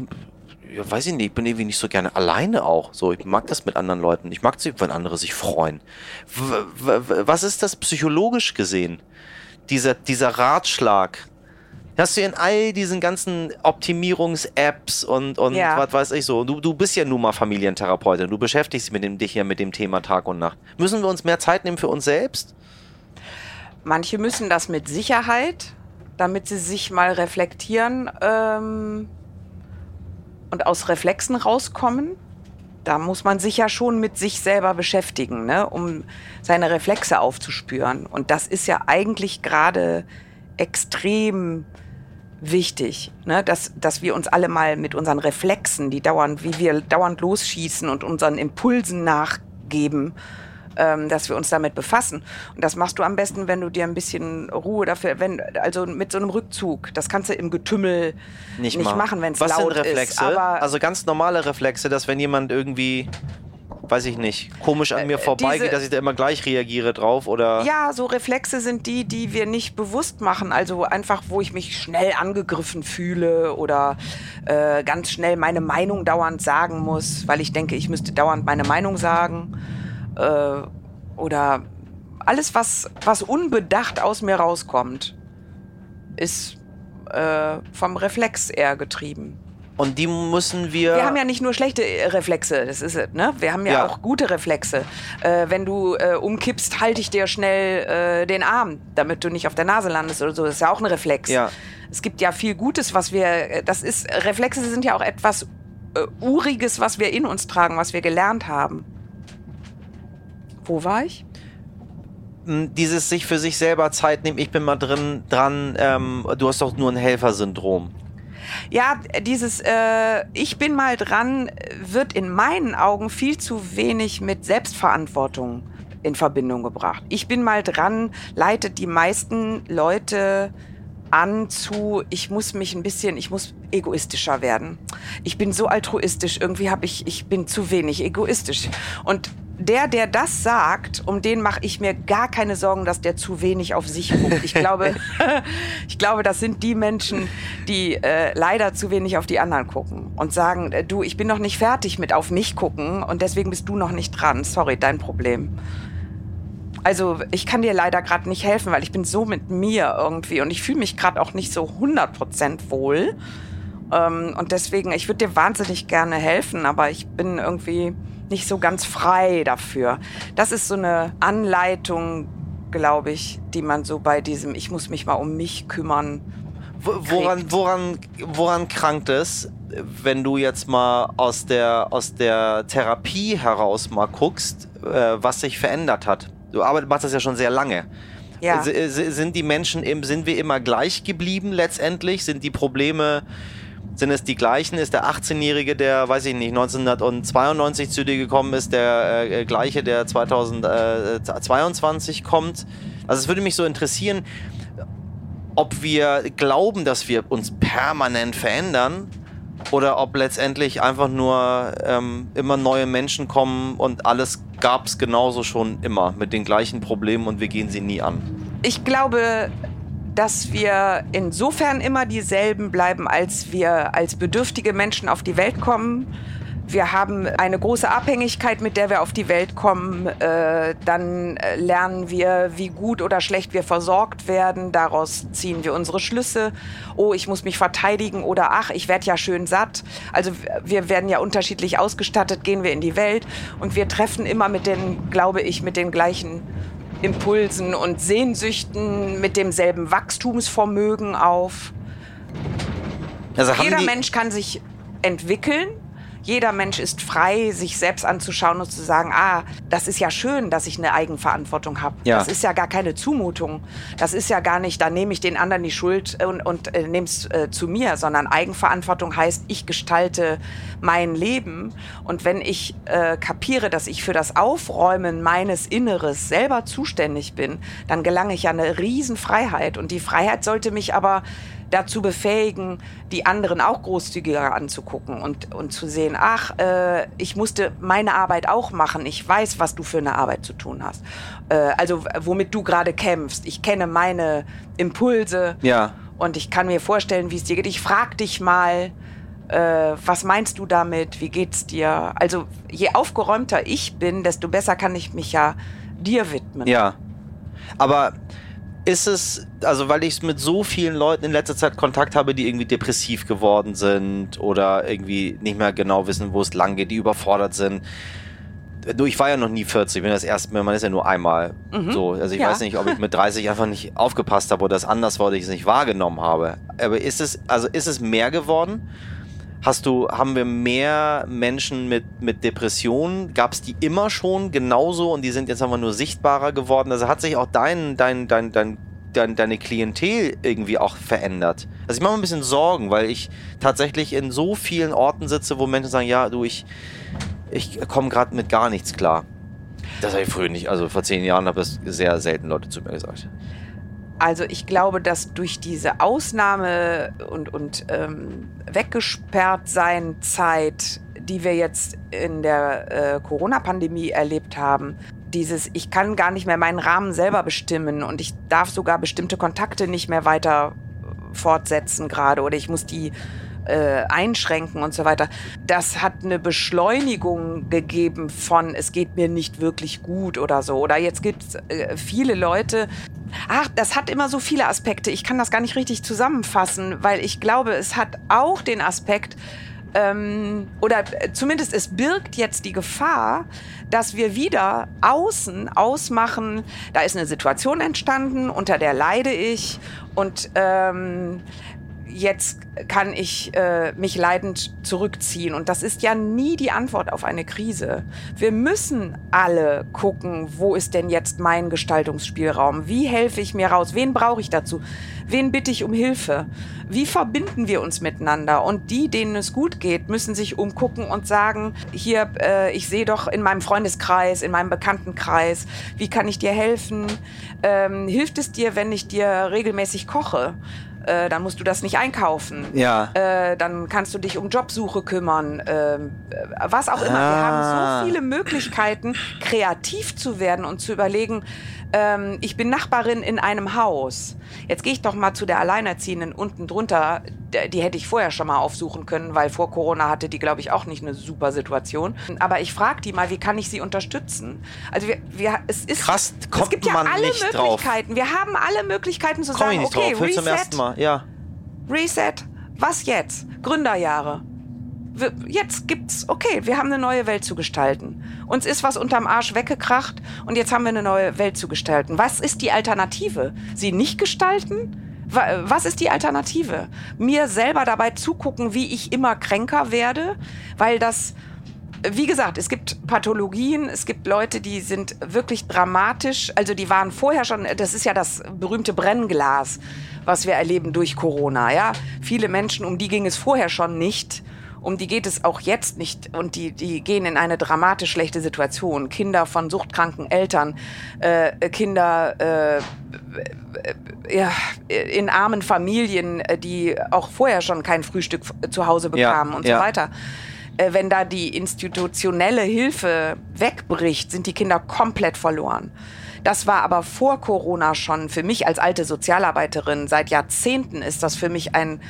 ja, weiß ich nicht, ich bin irgendwie nicht so gerne alleine auch. So, ich mag das mit anderen Leuten. Ich mag es, wenn andere sich freuen. W was ist das psychologisch gesehen? Dieser, dieser Ratschlag. Hast du in all diesen ganzen Optimierungs-Apps und, und Ja. was weiß ich so. Du, du bist ja nun mal Familientherapeutin. Du beschäftigst dich mit dem, dich ja mit dem Thema Tag und Nacht. Müssen wir uns mehr Zeit nehmen für uns selbst? Manche müssen das mit Sicherheit, damit sie sich mal reflektieren ähm, und aus Reflexen rauskommen. Da muss man sich ja schon mit sich selber beschäftigen, ne, um seine Reflexe aufzuspüren. Und das ist ja eigentlich gerade extrem wichtig, ne, dass, dass wir uns alle mal mit unseren Reflexen, die dauernd, wie wir dauernd losschießen und unseren Impulsen nachgeben, ähm, dass wir uns damit befassen. Und das machst du am besten, wenn du dir ein bisschen Ruhe dafür, wenn, also mit so einem Rückzug. Das kannst du im Getümmel nicht, mal. machen, wenn es laut sind Reflexe? ist. Aber also ganz normale Reflexe, dass wenn jemand irgendwie, weiß ich nicht, komisch an mir vorbeigeht, Äh, diese- dass ich da immer gleich reagiere drauf oder. ja, so Reflexe sind die, die wir nicht bewusst machen. Also einfach, wo ich mich schnell angegriffen fühle oder äh, ganz schnell meine Meinung dauernd sagen muss, weil ich denke, ich müsste dauernd meine Meinung sagen. Äh, oder alles, was, was unbedacht aus mir rauskommt, ist äh, vom Reflex eher getrieben. Und die müssen wir. Wir haben ja nicht nur schlechte äh, Reflexe, das ist es, ne? Wir haben ja, Ja. auch gute Reflexe. Äh, wenn du äh, umkippst, halte ich dir schnell äh, den Arm, damit du nicht auf der Nase landest oder so. Das ist ja auch ein Reflex. Ja. Es gibt ja viel Gutes, was wir. äh, Das ist Reflexe sind ja auch etwas äh, Uriges, was wir in uns tragen, was wir gelernt haben. Wo war ich? m, dieses sich für sich selber Zeit nehmen, ich bin mal drin dran, ähm, du hast doch nur ein Helfersyndrom. Ja, dieses äh, Ich bin mal dran wird in meinen Augen viel zu wenig mit Selbstverantwortung in Verbindung gebracht. Ich bin mal dran leitet die meisten Leute an zu, ich muss mich ein bisschen, ich muss egoistischer werden. Ich bin so altruistisch, irgendwie habe ich, ich bin zu wenig egoistisch. Und der, der das sagt, um den mache ich mir gar keine Sorgen, dass der zu wenig auf sich guckt. Ich glaube, ich glaube, das sind die Menschen, die äh, leider zu wenig auf die anderen gucken und sagen, äh, du, ich bin noch nicht fertig mit auf mich gucken und deswegen bist du noch nicht dran. Sorry, dein Problem. Also ich kann dir leider gerade nicht helfen, weil ich bin so mit mir irgendwie und ich fühle mich gerade auch nicht so 100% wohl. Ähm, und deswegen, ich würde dir wahnsinnig gerne helfen, aber ich bin irgendwie nicht so ganz frei dafür. Das ist so eine Anleitung, glaube ich, die man so bei diesem Ich muss mich mal um mich kümmern. Wo- Woran, woran, woran krankt es, wenn du jetzt mal aus der, aus der Therapie heraus mal guckst, äh, was sich verändert hat? Du arbeit- machst das ja schon sehr lange. Ja. Sind die Menschen, im, sind wir immer gleich geblieben letztendlich? Sind die Probleme, sind es die gleichen? Ist der 18-Jährige, der, weiß ich nicht, 1992 zu dir gekommen ist, der äh, gleiche, der 2022 kommt? Also es würde mich so interessieren, ob wir glauben, dass wir uns permanent verändern oder ob letztendlich einfach nur ähm, immer neue Menschen kommen und alles gab es genauso schon immer mit den gleichen Problemen und wir gehen sie nie an. Ich glaube, dass wir insofern immer dieselben bleiben, als wir als bedürftige Menschen auf die Welt kommen. Wir haben eine große Abhängigkeit, mit der wir auf die Welt kommen. Äh, dann äh, lernen wir, wie gut oder schlecht wir versorgt werden. Daraus ziehen wir unsere Schlüsse. Oh, ich muss mich verteidigen oder ach, ich werde ja schön satt. Also wir werden ja unterschiedlich ausgestattet, gehen wir in die Welt und wir treffen immer mit den, glaube ich, mit den gleichen Impulsen und Sehnsüchten, mit demselben Wachstumsvermögen auf. Also Jeder Mensch kann sich entwickeln. Jeder Mensch ist frei, sich selbst anzuschauen und zu sagen, ah, das ist ja schön, dass ich eine Eigenverantwortung habe. Ja. Das ist ja gar keine Zumutung. Das ist ja gar nicht, da nehme ich den anderen die Schuld und, und äh, nehme es äh, zu mir, sondern Eigenverantwortung heißt, ich gestalte mein Leben. Und wenn ich äh, kapiere, dass ich für das Aufräumen meines Inneres selber zuständig bin, dann gelange ich ja eine Riesenfreiheit. Und die Freiheit sollte mich aber dazu befähigen, die anderen auch großzügiger anzugucken und, und zu sehen, ach, äh, ich musste meine Arbeit auch machen. Ich weiß, was du für eine Arbeit zu tun hast. Äh, also womit du gerade kämpfst. Ich kenne meine Impulse ja, und ich kann mir vorstellen, wie es dir geht. Ich frag dich mal, äh, was meinst du damit? Wie geht's dir? Also je aufgeräumter ich bin, desto besser kann ich mich ja dir widmen. ja. Aber ist es, also weil ich mit so vielen Leuten in letzter Zeit Kontakt habe, die irgendwie depressiv geworden sind oder irgendwie nicht mehr genau wissen, wo es lang geht, die überfordert sind. Du, ich war ja noch nie 40, ich bin das erste Mal, man ist ja nur einmal Mhm. so. Also ich Ja. weiß nicht, ob ich mit 30 einfach nicht aufgepasst habe oder das anders war, ich es nicht wahrgenommen habe. Aber ist es, also ist es mehr geworden? Hast du, haben wir mehr Menschen mit, mit Depressionen? Gab es die immer schon genauso und die sind jetzt einfach nur sichtbarer geworden? Also hat sich auch dein, dein, dein, dein, dein, deine Klientel irgendwie auch verändert? Also ich mache mir ein bisschen Sorgen, weil ich tatsächlich in so vielen Orten sitze, wo Menschen sagen, ja, du, ich, ich komme gerade mit gar nichts klar. Das habe ich früher nicht, also vor zehn Jahren haben das sehr selten Leute zu mir gesagt. Also ich glaube, dass durch diese Ausnahme und, und ähm, weggesperrt sein Zeit, die wir jetzt in der äh, Corona-Pandemie erlebt haben, dieses, ich kann gar nicht mehr meinen Rahmen selber bestimmen und ich darf sogar bestimmte Kontakte nicht mehr weiter fortsetzen gerade oder ich muss die äh, einschränken und so weiter. Das hat eine Beschleunigung gegeben von, es geht mir nicht wirklich gut oder so. Oder jetzt gibt es äh, viele Leute, Ach, das hat immer so viele Aspekte. Ich kann das gar nicht richtig zusammenfassen, weil ich glaube, es hat auch den Aspekt, ähm, oder zumindest es birgt jetzt die Gefahr, dass wir wieder außen ausmachen, da ist eine Situation entstanden, unter der leide ich und ähm, jetzt kann ich äh, mich leidend zurückziehen. Und das ist ja nie die Antwort auf eine Krise. Wir müssen alle gucken, wo ist denn jetzt mein Gestaltungsspielraum? Wie helfe ich mir raus? Wen brauche ich dazu? Wen bitte ich um Hilfe? Wie verbinden wir uns miteinander? Und die, denen es gut geht, müssen sich umgucken und sagen, hier, äh, ich sehe doch in meinem Freundeskreis, in meinem Bekanntenkreis, wie kann ich dir helfen? Ähm, hilft es dir, wenn ich dir regelmäßig koche? Äh, dann musst du das nicht einkaufen. Ja. Äh, dann kannst du dich um Jobsuche kümmern. Äh, was auch immer. Ah. Wir haben so ah. viele Möglichkeiten, kreativ zu werden und zu überlegen, ähm, ich bin Nachbarin in einem Haus. Jetzt gehe ich doch mal zu der Alleinerziehenden unten drunter. Die hätte ich vorher schon mal aufsuchen können, weil vor Corona hatte die, glaube ich, auch nicht eine super Situation. Aber ich frage die mal, wie kann ich sie unterstützen? Also wir, wir es ist krass, kommt es gibt ja alle nicht Möglichkeiten. Drauf. Wir haben alle Möglichkeiten zu Komm sagen, okay, drauf. Reset, zum ersten Mal. Ja. Reset. Was jetzt? Gründerjahre jetzt gibt's, okay, wir haben eine neue Welt zu gestalten. Uns ist was unterm Arsch weggekracht und jetzt haben wir eine neue Welt zu gestalten. Was ist die Alternative? Sie nicht gestalten? Was ist die Alternative? Mir selber dabei zugucken, wie ich immer kränker werde, weil das, wie gesagt, es gibt Pathologien, es gibt Leute, die sind wirklich dramatisch, also die waren vorher schon, das ist ja das berühmte Brennglas, was wir erleben durch Corona, ja. Viele Menschen, um die ging es vorher schon nicht um die geht es auch jetzt nicht und die, die gehen in eine dramatisch schlechte Situation. Kinder von suchtkranken Eltern, äh, Kinder äh, ja, in armen Familien, die auch vorher schon kein Frühstück zu Hause bekamen ja, und so ja. weiter. Äh, wenn da die institutionelle Hilfe wegbricht, sind die Kinder komplett verloren. Das war aber vor Corona schon für mich als alte Sozialarbeiterin. Seit Jahrzehnten ist das für mich ein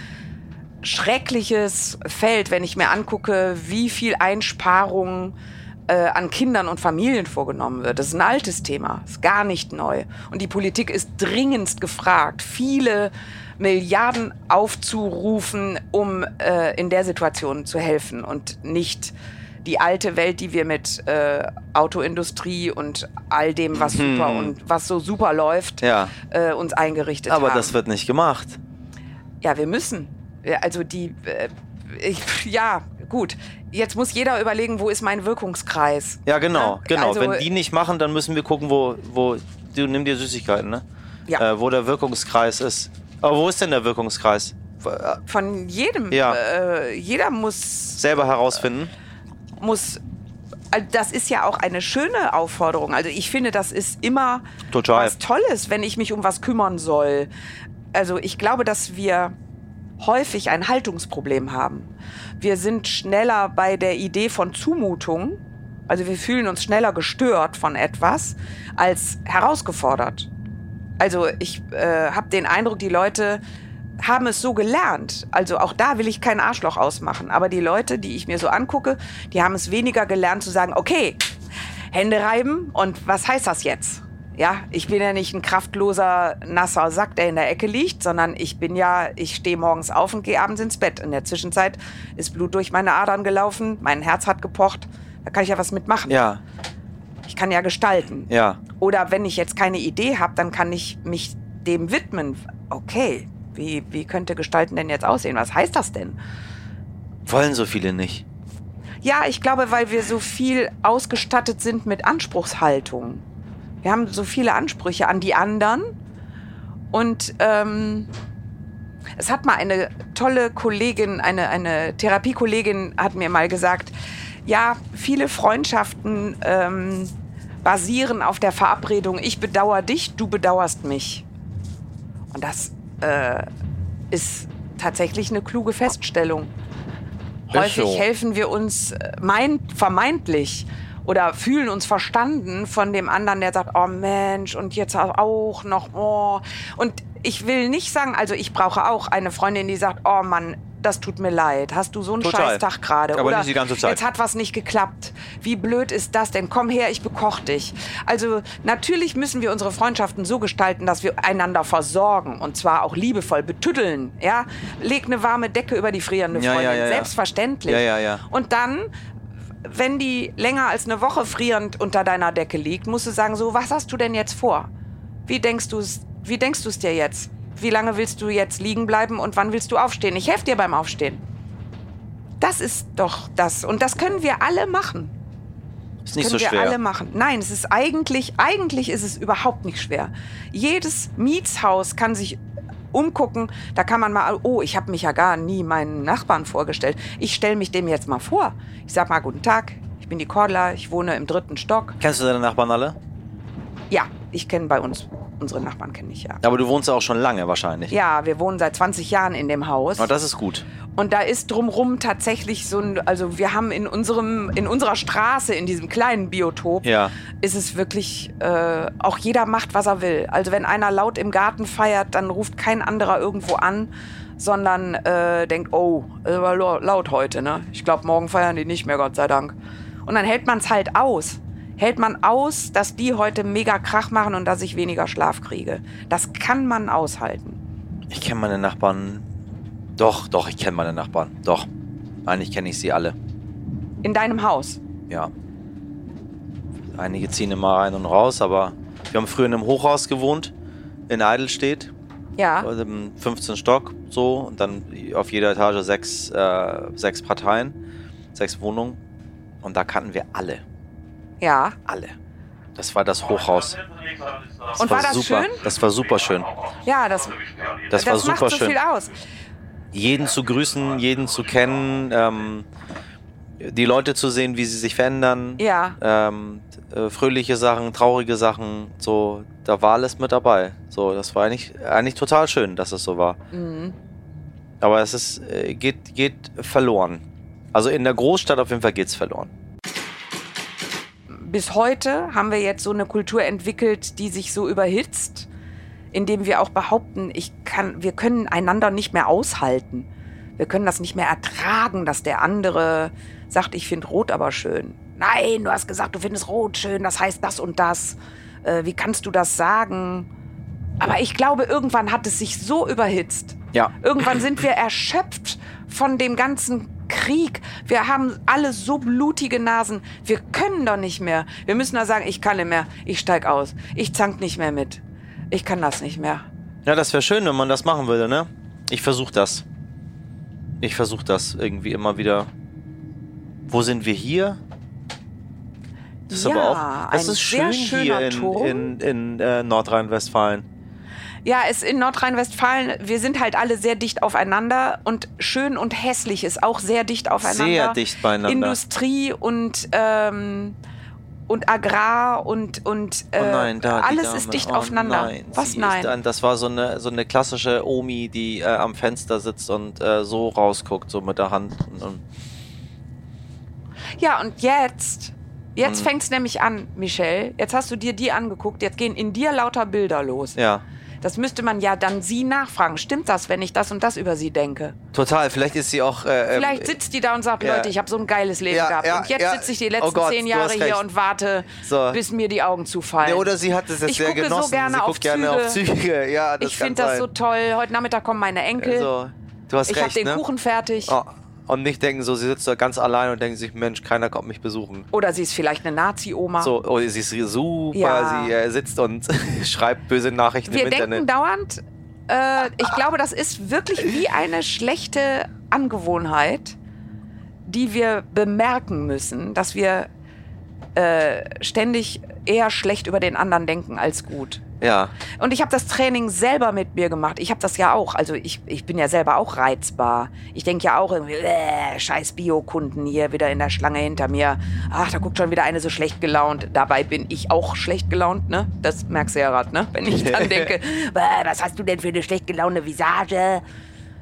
schreckliches Feld, wenn ich mir angucke, wie viel Einsparungen äh, an Kindern und Familien vorgenommen wird. Das ist ein altes Thema, ist gar nicht neu. Und die Politik ist dringendst gefragt, viele Milliarden aufzurufen, um äh, in der Situation zu helfen und nicht die alte Welt, die wir mit äh, Autoindustrie und all dem, was hm. super und was so super läuft, ja. äh, uns eingerichtet Aber haben. Aber das wird nicht gemacht. Ja, wir müssen also die, äh, ich, ja, gut. Jetzt muss jeder überlegen, wo ist mein Wirkungskreis. Ja, genau, ne? genau. Also, Wenn die nicht machen, dann müssen wir gucken, wo, wo, du nimm dir Süßigkeiten, ne? Ja. Äh, wo der Wirkungskreis ist. Aber wo ist denn der Wirkungskreis? Von jedem. Ja. Äh, jeder muss. Selber herausfinden. Muss also das ist ja auch eine schöne Aufforderung. Also ich finde, das ist immer Total. was Tolles, wenn ich mich um was kümmern soll. Also ich glaube, dass wir häufig ein Haltungsproblem haben. Wir sind schneller bei der Idee von Zumutung, also wir fühlen uns schneller gestört von etwas als herausgefordert. Also ich äh, habe den Eindruck, die Leute haben es so gelernt. Also auch da will ich kein Arschloch ausmachen. Aber die Leute, die ich mir so angucke, die haben es weniger gelernt zu sagen, okay, Hände reiben und was heißt das jetzt? Ja, ich bin ja nicht ein kraftloser, nasser Sack, der in der Ecke liegt, sondern ich bin ja, ich stehe morgens auf und gehe abends ins Bett. In der Zwischenzeit ist Blut durch meine Adern gelaufen, mein Herz hat gepocht. Da kann ich ja was mitmachen. Ja. Ich kann ja gestalten. Ja. Oder wenn ich jetzt keine Idee habe, dann kann ich mich dem widmen. Okay, wie, wie könnte Gestalten denn jetzt aussehen? Was heißt das denn? Wollen so viele nicht. Ja, ich glaube, weil wir so viel ausgestattet sind mit Anspruchshaltung. Wir haben so viele Ansprüche an die anderen. Und ähm, es hat mal eine tolle Kollegin, eine, eine Therapiekollegin hat mir mal gesagt, ja, viele Freundschaften ähm, basieren auf der Verabredung, ich bedauere dich, du bedauerst mich. Und das äh, ist tatsächlich eine kluge Feststellung. Häufig so. helfen wir uns äh, mein, vermeintlich oder fühlen uns verstanden von dem anderen, der sagt, oh Mensch, und jetzt auch noch, oh. Und ich will nicht sagen, also ich brauche auch eine Freundin, die sagt, oh Mann, das tut mir leid. Hast du so einen Total. Scheißtag gerade? Aber Oder nicht die ganze Zeit. Jetzt hat was nicht geklappt. Wie blöd ist das denn? Komm her, ich bekoch dich. Also natürlich müssen wir unsere Freundschaften so gestalten, dass wir einander versorgen und zwar auch liebevoll betüddeln. Ja, leg eine warme Decke über die frierende Freundin. ja, ja, ja. Selbstverständlich. Ja, ja, ja. Und dann wenn die länger als eine Woche frierend unter deiner Decke liegt, musst du sagen, so, was hast du denn jetzt vor? Wie denkst du es, wie denkst du es dir jetzt? Wie lange willst du jetzt liegen bleiben und wann willst du aufstehen? Ich helfe dir beim Aufstehen. Das ist doch das. Und das können wir alle machen. Ist nicht können so wir schwer. alle machen. Nein, es ist eigentlich, eigentlich ist es überhaupt nicht schwer. Jedes Mietshaus kann sich umgucken. Da kann man mal, oh, ich habe mich ja gar nie meinen Nachbarn vorgestellt. Ich stelle mich dem jetzt mal vor. Ich sag mal, guten Tag, ich bin die Cordula, ich wohne im dritten Stock. Kennst du deine Nachbarn alle? Ja, ich kenne bei uns, unsere Nachbarn kenne ich ja. Aber du wohnst ja auch schon lange wahrscheinlich. Ja, wir wohnen seit 20 Jahren in dem Haus. Aber das ist gut. Und da ist drumrum tatsächlich so ein, also wir haben in unserem, in unserer Straße, in diesem kleinen Biotop, Ja. ist es wirklich, äh, auch jeder macht, was er will. Also wenn einer laut im Garten feiert, dann ruft kein anderer irgendwo an, sondern äh, denkt, oh, es war laut heute, ne? Ich glaube, morgen feiern die nicht mehr, Gott sei Dank. Und dann hält man es halt aus. Hält man aus, dass die heute mega Krach machen und dass ich weniger Schlaf kriege. Das kann man aushalten. Ich kenne meine Nachbarn. Doch, doch, ich kenne meine Nachbarn. Doch. Eigentlich kenne ich sie alle. In deinem Haus. Ja. Einige ziehen immer rein und raus, aber wir haben früher in einem Hochhaus gewohnt, in Eidelstedt, Ja. also im 15 Stock, so, und dann auf jeder Etage sechs, äh, sechs Parteien, sechs Wohnungen. Und da kannten wir alle. Ja. Alle. Das war das Hochhaus. Das Und war das super. schön? Das war super schön. Ja, das, Das, war das super macht so schön. viel aus. jeden zu grüßen, jeden zu kennen, ähm, die Leute zu sehen, wie sie sich verändern. Ja. Ähm, äh, fröhliche Sachen, traurige Sachen, so, da war alles mit dabei. So, das war eigentlich, eigentlich total schön, dass es so war. Mhm. Aber es ist, äh, geht, geht verloren. Also in der Großstadt auf jeden Fall geht's verloren. Bis heute haben wir jetzt so eine Kultur entwickelt, die sich so überhitzt, indem wir auch behaupten, ich kann, wir können einander nicht mehr aushalten. Wir können das nicht mehr ertragen, dass der andere sagt, ich finde Rot aber schön. Nein, du hast gesagt, du findest Rot schön, das heißt das und das. Äh, wie kannst du das sagen? Aber ich glaube, irgendwann hat es sich so überhitzt. Ja. Irgendwann sind wir erschöpft von dem ganzen Krieg. Wir haben alle so blutige Nasen. Wir können doch nicht mehr. Wir müssen da sagen, ich kann nicht mehr. Ich steig aus. Ich zank nicht mehr mit. Ich kann das nicht mehr. Ja, das wäre schön, wenn man das machen würde, ne? Ich versuche das. Ich versuche das irgendwie immer wieder. Wo sind wir hier? Das ist Ja, aber auch. Das ein ist schön hier in, in, in äh, Nordrhein-Westfalen. Ja, es in Nordrhein-Westfalen, wir sind halt alle sehr dicht aufeinander und schön und hässlich ist auch sehr dicht aufeinander. Sehr dicht beieinander. Industrie und ähm, und Agrar und und äh, oh nein, da alles ist dicht oh aufeinander. Nein, Was nein? Ist das war so eine, so eine klassische Omi, die äh, am Fenster sitzt und äh, so rausguckt, so mit der Hand. Ja, und jetzt, jetzt Mhm. fängt's nämlich an, Michelle. Jetzt hast du dir die angeguckt, jetzt gehen in dir lauter Bilder los. ja, Das müsste man ja dann sie nachfragen. Stimmt das, wenn ich das und das über sie denke? total. Vielleicht ist sie auch. Äh, ähm, Vielleicht sitzt die da und sagt, ja. Leute, ich habe so ein geiles Leben Ja, gehabt. ja, und jetzt sitze ich die Oh letzten Gott, zehn Jahre hier und warte, So. bis mir die Augen zufallen. Ja, oder sie hat es jetzt Ich sehr gucke so genossen. gerne sie auf guckt gerne auf Züge. Züge. Ja, das ich finde das so toll. Heute Nachmittag kommen meine Enkel. Also, du hast ich habe den ne? Kuchen fertig. Oh, und nicht denken so, sie sitzt da ganz allein und denken sich, Mensch, keiner kommt mich besuchen. Oder sie ist vielleicht eine Nazi-Oma. So, oh, sie ist super, Ja. sie äh, sitzt und schreibt böse Nachrichten Wir im denken Internet. dauernd, äh, ich glaube, das ist wirklich wie eine schlechte Angewohnheit, die wir bemerken müssen, dass wir äh, ständig eher schlecht über den anderen denken als gut. Ja, Und ich habe das Training selber mit mir gemacht. Ich habe das ja auch. Also ich, ich bin ja selber auch reizbar. Ich denke ja auch irgendwie, äh, scheiß Biokunden hier wieder in der Schlange hinter mir. Ach, da guckt schon wieder eine so schlecht gelaunt. Dabei bin ich auch schlecht gelaunt, ne? Das merkst du ja gerade, ne? Wenn ich dann denke, "Bäh, was hast du denn für eine schlecht gelaunte Visage?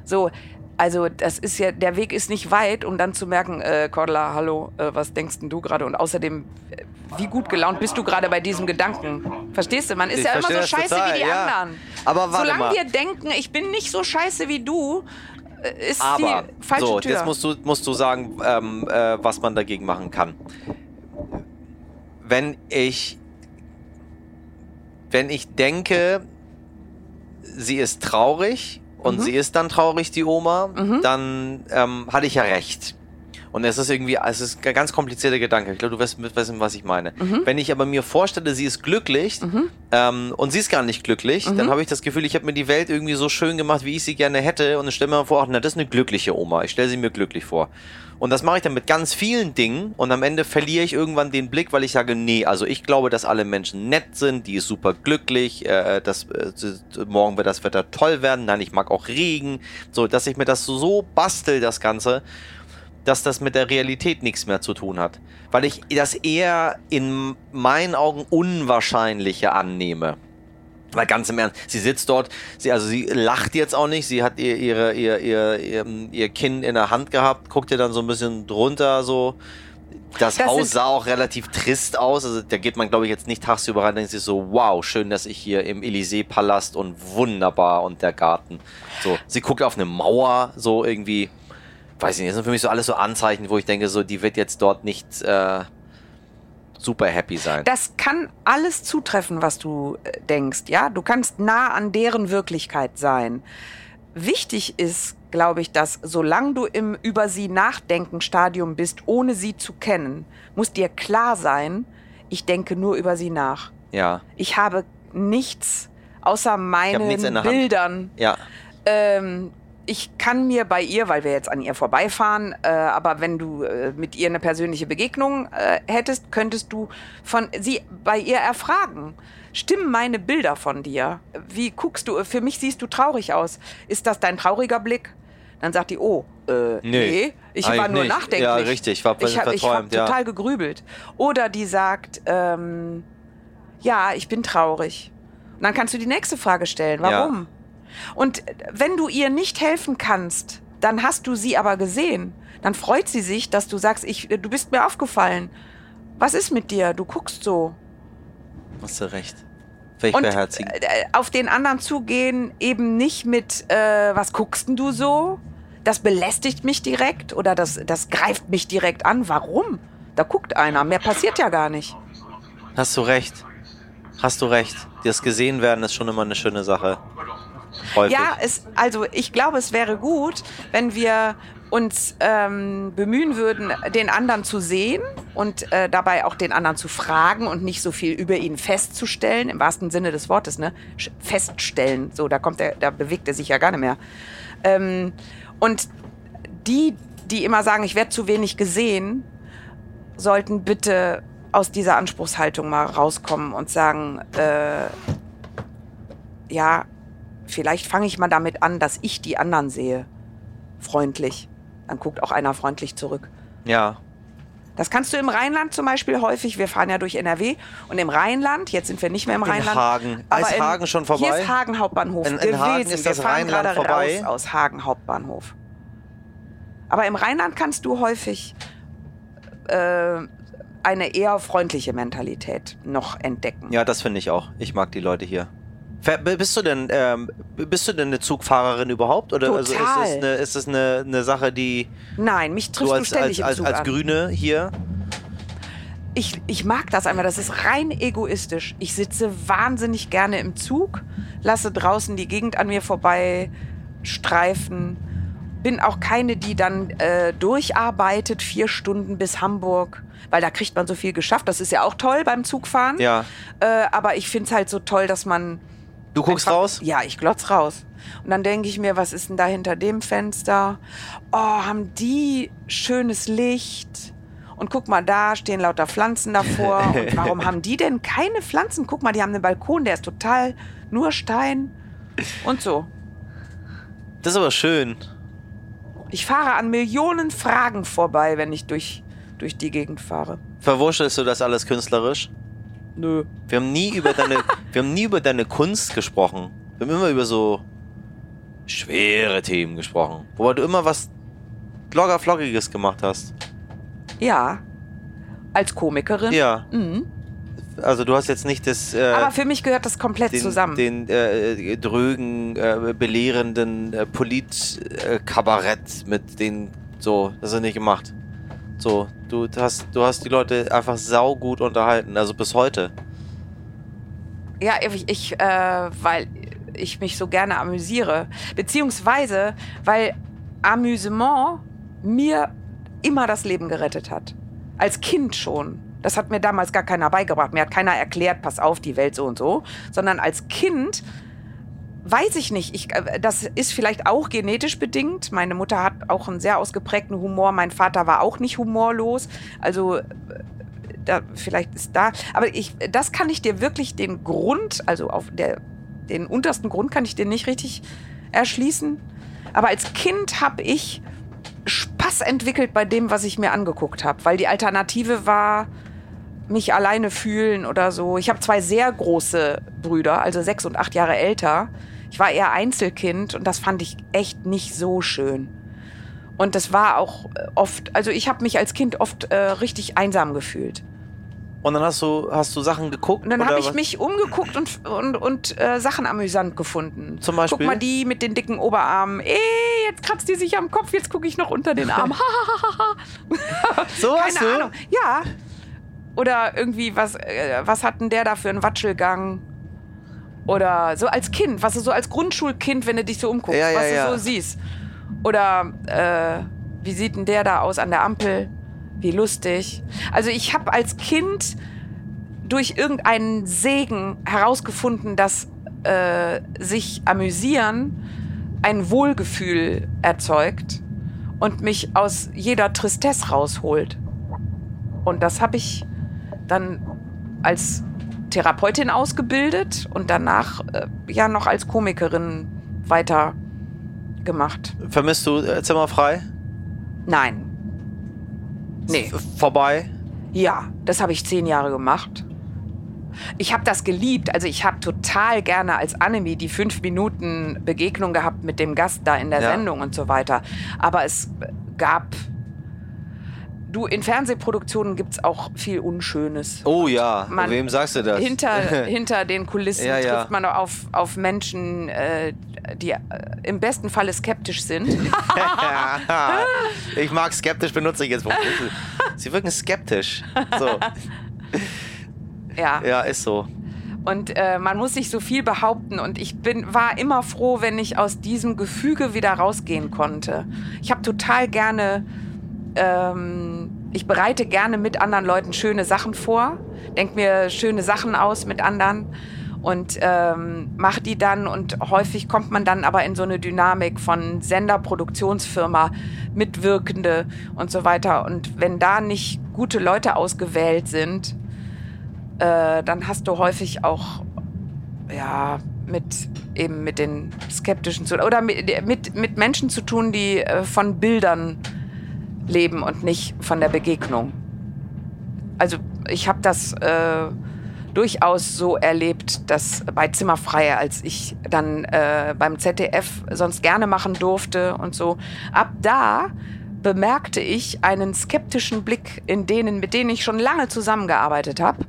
So, also das ist ja, der Weg ist nicht weit, um dann zu merken, äh, Cordula, hallo, äh, was denkst denn du gerade? Und außerdem, äh, wie gut gelaunt bist du gerade bei diesem Gedanken? Verstehst du? Man ist Ich ja immer so scheiße total, wie die ja. anderen. Aber warte Solange mal. wir denken, ich bin nicht so scheiße wie du, äh, ist Aber, die falsche so, Tür. jetzt musst du, musst du sagen, ähm, äh, was man dagegen machen kann. Wenn ich, wenn ich denke, sie ist traurig und Mhm. sie ist dann traurig, die Oma, Mhm. dann ähm, hatte ich ja recht. Und es ist irgendwie, es ist ein ganz komplizierter Gedanke. Ich glaube, du wirst wissen, was ich meine. Mhm. Wenn ich aber mir vorstelle, sie ist glücklich Mhm. ähm, und sie ist gar nicht glücklich, Mhm. dann habe ich das Gefühl, ich habe mir die Welt irgendwie so schön gemacht, wie ich sie gerne hätte. Und ich stelle mir vor, ach, na, das ist eine glückliche Oma. Ich stelle sie mir glücklich vor. Und das mache ich dann mit ganz vielen Dingen und am Ende verliere ich irgendwann den Blick, weil ich sage, nee, also ich glaube, dass alle Menschen nett sind, die ist super glücklich, äh, dass äh, morgen wird das Wetter toll werden, nein, ich mag auch Regen, so, dass ich mir das so, so bastel, das Ganze, dass das mit der Realität nichts mehr zu tun hat. Weil ich das eher in meinen Augen Unwahrscheinliche annehme. Weil ganz im Ernst, sie sitzt dort, sie, also sie lacht jetzt auch nicht, sie hat ihr, ihre, ihr, ihr, ihr, ihr Kinn in der Hand gehabt, guckt ihr dann so ein bisschen drunter, so. Das, Das Haus sah auch relativ trist aus, also da geht man, glaube ich, jetzt nicht tagsüber rein, denkt sich so, wow, schön, dass ich hier im Élysée-Palast und wunderbar und der Garten. So, sie guckt auf eine Mauer, so irgendwie, weiß ich nicht, das sind für mich so alles so Anzeichen, wo ich denke, so, die wird jetzt dort nicht äh, super happy sein. Das kann alles zutreffen, was du äh, denkst, ja? Du kannst nah an deren Wirklichkeit sein. Wichtig ist, glaube ich, dass solange du im über sie nachdenken Stadium bist, ohne sie zu kennen, muss dir klar sein, ich denke nur über sie nach. ja, Ich habe nichts außer meinen nichts. Bildern. ja. Ähm, ich kann mir bei ihr, weil wir jetzt an ihr vorbeifahren, äh, aber wenn du äh, mit ihr eine persönliche Begegnung äh, hättest, könntest du von sie bei ihr erfragen. Stimmen meine Bilder von dir? Wie guckst du? Für mich siehst du traurig aus. Ist das dein trauriger Blick? Dann sagt die, oh, äh, nee, ich war nur nicht. nachdenklich. Ja, richtig, war ich habe ich hab ja. total gegrübelt. Oder die sagt, ähm, ja, ich bin traurig. Und dann kannst du die nächste Frage stellen. Ja. Und wenn du ihr nicht helfen kannst, dann hast du sie aber gesehen. Dann freut sie sich, dass du sagst, ich, du bist mir aufgefallen. Was ist mit dir? Du guckst so. Hast du recht. Vielleicht Und beherzigen. äh, auf den anderen zugehen, eben nicht mit, äh, was guckst denn du so? Das belästigt mich direkt oder das, das greift mich direkt an. Warum? Da guckt einer. Mehr passiert ja gar nicht. Hast du recht. Hast du recht. Das gesehen werden ist schon immer eine schöne Sache. Häufig. Ja, es, also ich glaube, es wäre gut, wenn wir uns ähm, bemühen würden, den anderen zu sehen und äh, dabei auch den anderen zu fragen und nicht so viel über ihn festzustellen, im wahrsten Sinne des Wortes, ne? Feststellen. So, da kommt er, da bewegt er sich ja gar nicht mehr. Ähm, und die, die immer sagen, ich werde zu wenig gesehen, sollten bitte aus dieser Anspruchshaltung mal rauskommen und sagen, äh, ja, vielleicht fange ich mal damit an, dass ich die anderen sehe. Freundlich. Dann guckt auch einer freundlich zurück. Ja. Das kannst du im Rheinland zum Beispiel häufig. Wir fahren ja durch NRW. Und im Rheinland, jetzt sind wir nicht mehr im In Rheinland. Hagen. aber ist in- Hagen schon vorbei? Hier ist Hagen Hauptbahnhof In- in gewesen. Hagen ist wir das fahren Rheinland gerade vorbei? raus aus Hagen Hauptbahnhof. Aber im Rheinland kannst du häufig äh, eine eher freundliche Mentalität noch entdecken. Ja, das finde ich auch. Ich mag die Leute hier. Bist du denn, ähm, bist du denn eine Zugfahrerin überhaupt? Oder also ist Total. es eine, ist es eine, eine Sache, die Nein, mich triffst du du als, ständig als, im als, Zug als an. Grüne hier? ich, ich mag das einmal, das ist rein egoistisch. Ich sitze wahnsinnig gerne im Zug, lasse draußen die Gegend an mir vorbei streifen. Bin auch keine, die dann äh, durcharbeitet, vier Stunden bis Hamburg, weil da kriegt man so viel geschafft. Das ist ja auch toll beim Zugfahren. Ja. Äh, aber ich finde es halt so toll, dass man. Du guckst einfach- raus? Ja, ich glotz raus. Und dann denke ich mir, was ist denn da hinter dem Fenster? Oh, haben die schönes Licht? Und guck mal, da stehen lauter Pflanzen davor. Und warum haben die denn keine Pflanzen? Guck mal, die haben einen Balkon, der ist total nur Stein. Und so. Das ist aber schön. Ich fahre an Millionen Fragen vorbei, wenn ich durch, durch die Gegend fahre. Verwurschtelst du das alles künstlerisch? Nö. Wir haben nie über deine, wir haben nie über deine Kunst gesprochen. Wir haben immer über so schwere Themen gesprochen. Wobei du immer was locker flockiges gemacht hast. Ja. Als Komikerin. Ja. Mhm. also du hast jetzt nicht das. Äh, Aber für mich gehört das komplett den, zusammen. Den äh, drögen, äh, belehrenden äh, Polit-Kabarett mit den. So, das ist nicht gemacht. So, du hast, du hast die Leute einfach saugut unterhalten, also bis heute. Ja, ich, ich äh, weil ich mich so gerne amüsiere. Beziehungsweise, weil Amüsement mir immer das Leben gerettet hat. Als Kind schon. Das hat mir damals gar keiner beigebracht. Mir hat keiner erklärt, pass auf, die Welt so und so. Sondern als Kind weiß ich nicht. Ich, äh, das ist vielleicht auch genetisch bedingt. Meine Mutter hat auch einen sehr ausgeprägten Humor. Mein Vater war auch nicht humorlos. Also äh, da, vielleicht ist da. Aber ich, das kann ich dir wirklich den Grund, also auf der, den untersten Grund kann ich dir nicht richtig erschließen. Aber als Kind habe ich Spaß entwickelt bei dem, was ich mir angeguckt habe, weil die Alternative war mich alleine fühlen oder so. Ich habe zwei sehr große Brüder, also sechs und acht Jahre älter. Ich war eher Einzelkind und das fand ich echt nicht so schön. Und das war auch oft, also ich habe mich als Kind oft äh, richtig einsam gefühlt. Und dann hast du, hast du Sachen geguckt? Und dann habe ich was? mich umgeguckt und, und, und äh, Sachen amüsant gefunden. Zum Beispiel? Guck mal, die mit den dicken Oberarmen. Ey, jetzt kratzt die sich am Kopf, jetzt gucke ich noch unter den Arm. so Keine? Ahnung. Ja. Oder irgendwie, was, äh, was hat denn der da für einen Watschelgang? Oder so als Kind, was du so als Grundschulkind, wenn du dich so umguckst, ja, ja, was du ja. so siehst. Oder äh, wie sieht denn der da aus an der Ampel? Wie lustig. Also ich habe als Kind durch irgendeinen Segen herausgefunden, dass äh, sich amüsieren ein Wohlgefühl erzeugt und mich aus jeder Tristesse rausholt. Und das habe ich dann als Therapeutin ausgebildet und danach äh, ja noch als Komikerin weiter gemacht. Vermisst du äh, Zimmerfrei? Nein. Nee. Vorbei? Ja, das habe ich zehn Jahre gemacht. Ich habe das geliebt. Also ich habe total gerne als Anime die fünf Minuten Begegnung gehabt mit dem Gast da in der Ja. Sendung und so weiter. Aber es gab. Du, in Fernsehproduktionen gibt es auch viel Unschönes. Oh ja, Man- wem sagst du das? Hinter, hinter den Kulissen Ja, ja. trifft man auf, auf Menschen, äh, die äh, im besten Falle skeptisch sind. ich mag skeptisch benutze ich jetzt. Sie wirken skeptisch. So. ja. Ja, ist so. Und äh, man muss sich so viel behaupten. Und ich bin, war immer froh, wenn ich aus diesem Gefüge wieder rausgehen konnte. Ich habe total gerne, ähm, ich bereite gerne mit anderen Leuten schöne Sachen vor, denke mir schöne Sachen aus mit anderen und ähm, mache die dann. Und häufig kommt man dann aber in so eine Dynamik von Sender, Produktionsfirma, Mitwirkende und so weiter. Und wenn da nicht gute Leute ausgewählt sind, äh, dann hast du häufig auch ja mit eben mit den skeptischen zu oder mit, mit, mit Menschen zu tun, die äh, von Bildern leben und nicht von der Begegnung. Also ich habe das äh, durchaus so erlebt, dass bei Zimmerfreie, als ich dann äh, beim ZDF sonst gerne machen durfte und so, ab da bemerkte ich einen skeptischen Blick in denen, mit denen ich schon lange zusammengearbeitet habe,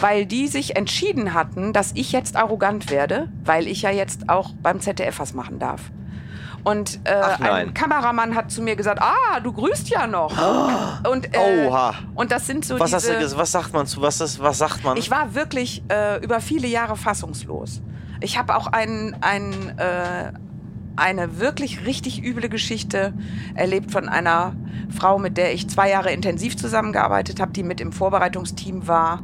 weil die sich entschieden hatten, dass ich jetzt arrogant werde, weil ich ja jetzt auch beim ZDF was machen darf. Und äh, ein Kameramann hat zu mir gesagt, ah, du grüßt ja noch. Und, äh, Oha. und das sind so Was, hast diese... du, ges- was sagt man zu? Was, ist, was sagt man? Ich war wirklich äh, über viele Jahre fassungslos. Ich habe auch ein, ein, äh, eine wirklich richtig üble Geschichte erlebt von einer Frau, mit der ich zwei Jahre intensiv zusammengearbeitet habe, die mit im Vorbereitungsteam war,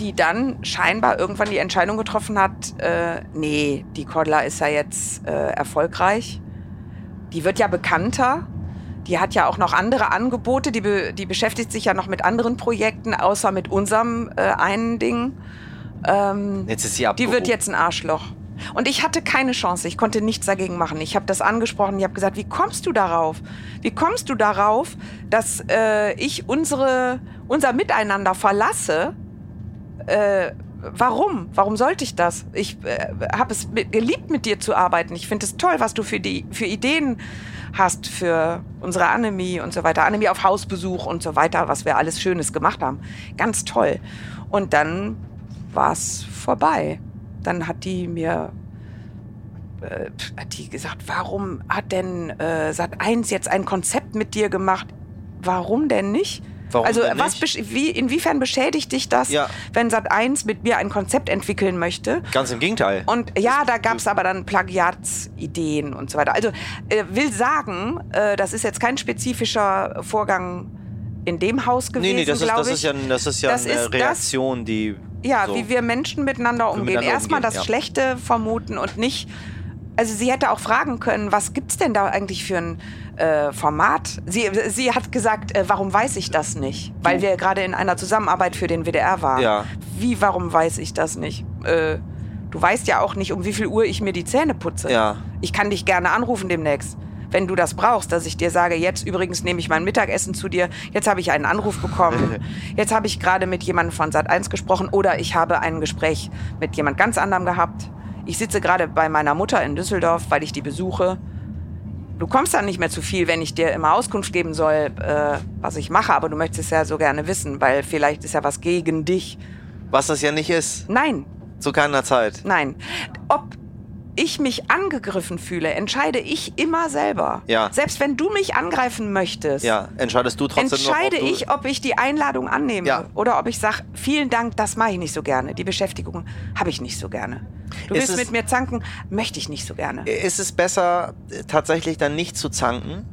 die dann scheinbar irgendwann die Entscheidung getroffen hat, äh, nee, die Cordula ist ja jetzt äh, erfolgreich. Die wird ja bekannter. Die hat ja auch noch andere Angebote. Die, be die beschäftigt sich ja noch mit anderen Projekten, außer mit unserem äh, einen Ding. Ähm, jetzt ist sie die abgehoben. wird jetzt ein Arschloch. Und ich hatte keine Chance. Ich konnte nichts dagegen machen. Ich habe das angesprochen. Ich habe gesagt, wie kommst du darauf? Wie kommst du darauf, dass äh, ich unsere, unser Miteinander verlasse? Äh, warum? Warum sollte ich das? Ich äh, habe es mit, geliebt, mit dir zu arbeiten. Ich finde es toll, was du für, die, für Ideen hast für unsere Annemie und so weiter. Annemie auf Hausbesuch und so weiter, was wir alles Schönes gemacht haben. Ganz toll. Und dann war es vorbei. Dann hat die mir äh, hat die gesagt, warum hat denn äh, Sat1 jetzt ein Konzept mit dir gemacht? Warum denn nicht? Warum also was wie, inwiefern beschädigt dich das, Ja. wenn Sat1 mit mir ein Konzept entwickeln möchte? Ganz im Gegenteil. Und ja, da gab es aber dann Plagiatsideen und so weiter. Also äh, will sagen, äh, das ist jetzt kein spezifischer Vorgang in dem Haus gewesen, nee, nee, das ist, das ist ja, das ist ja Das eine ist Reaktion, die. Ja, so. wie wir Menschen miteinander umgehen. Erstmal das ja. Schlechte vermuten und nicht. Also sie hätte auch fragen können, was gibt's denn da eigentlich für ein äh, Format? Sie, sie hat gesagt, äh, warum weiß ich das nicht? Weil wir gerade in einer Zusammenarbeit für den WDR waren. Ja. Wie, warum weiß ich das nicht? Äh, du weißt ja auch nicht, um wie viel Uhr ich mir die Zähne putze. Ja. Ich kann dich gerne anrufen demnächst. Wenn du das brauchst, dass ich dir sage, jetzt übrigens nehme ich mein Mittagessen zu dir, jetzt habe ich einen Anruf bekommen, jetzt habe ich gerade mit jemandem von Sat1 gesprochen oder ich habe ein Gespräch mit jemand ganz anderem gehabt. Ich sitze gerade bei meiner Mutter in Düsseldorf, weil ich die besuche. Du kommst dann nicht mehr zu viel, wenn ich dir immer Auskunft geben soll, äh, was ich mache, aber du möchtest es ja so gerne wissen, weil vielleicht ist ja was gegen dich. Was das ja nicht ist. Nein, Zu keiner Zeit. Nein. Ob ich mich angegriffen fühle, entscheide ich immer selber. Ja. Selbst wenn du mich angreifen möchtest, Ja, entscheidest du trotzdem entscheide noch. ob ich, ob ich die Einladung annehme Ja. oder ob ich sage, vielen Dank, das mache ich nicht so gerne. Die Beschäftigung habe ich nicht so gerne. Du Ist willst es- mit mir zanken, möchte ich nicht so gerne. Ist es besser, tatsächlich dann nicht zu zanken?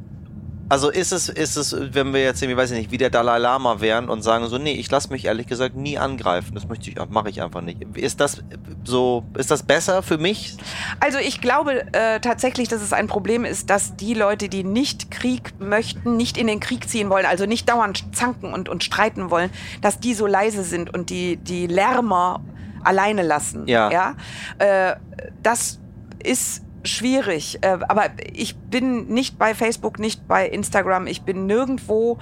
Also ist es, ist es, wenn wir jetzt, irgendwie, weiß ich nicht, wie der Dalai Lama wären und sagen so, nee, ich lasse mich ehrlich gesagt nie angreifen. Das möchte ich, mache ich einfach nicht. Ist das so, ist das besser für mich? Also ich glaube äh, tatsächlich, dass es ein Problem ist, dass die Leute, die nicht Krieg möchten, nicht in den Krieg ziehen wollen, also nicht dauernd zanken und, und streiten wollen, dass die so leise sind und die, die Lärmer alleine lassen. Ja. ja? Äh, das ist schwierig, äh, aber ich bin nicht bei Facebook, nicht bei Instagram, ich bin nirgendwo,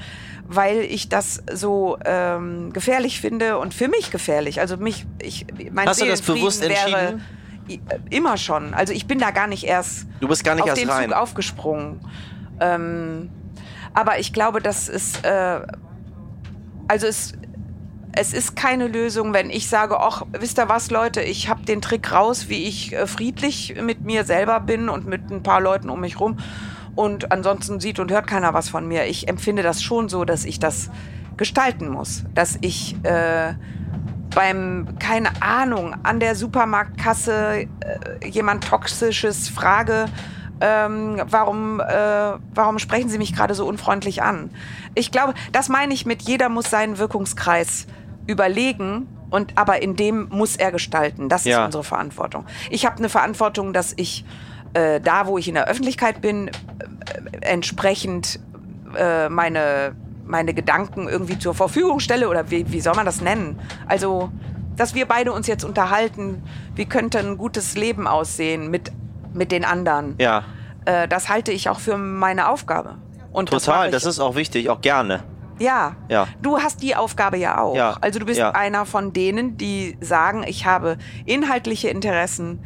weil ich das so ähm, gefährlich finde und für mich gefährlich. Also mich, ich, mein Hast du das bewusst wäre entschieden? äh, immer schon. Also ich bin da gar nicht erst Du bist gar nicht auf erst den rein. Zug aufgesprungen. Ähm, aber ich glaube, das ist äh, also es es ist keine Lösung, wenn ich sage, ach, wisst ihr was, Leute, ich habe den Trick raus, wie ich äh, friedlich mit mir selber bin und mit ein paar Leuten um mich rum. Und ansonsten sieht und hört keiner was von mir. Ich empfinde das schon so, dass ich das gestalten muss. Dass ich äh, beim, keine Ahnung, an der Supermarktkasse äh, jemand Toxisches frage, ähm, warum, äh, warum sprechen Sie mich gerade so unfreundlich an? Ich glaube, das meine ich mit, jeder muss seinen Wirkungskreis überlegen. Und aber in dem muss er gestalten. Das Ja. ist unsere Verantwortung. Ich habe eine Verantwortung, dass ich äh, da, wo ich in der Öffentlichkeit bin, äh, entsprechend äh, meine, meine Gedanken irgendwie zur Verfügung stelle oder wie, wie soll man das nennen? Also, dass wir beide uns jetzt unterhalten, wie könnte ein gutes Leben aussehen mit, mit den anderen. Ja, Äh, das halte ich auch für meine Aufgabe. Und das total. ich- Das ist auch wichtig, auch gerne. Ja. Ja. Du hast die Aufgabe ja auch. Ja. Also du bist Ja. einer von denen, die sagen, ich habe inhaltliche Interessen.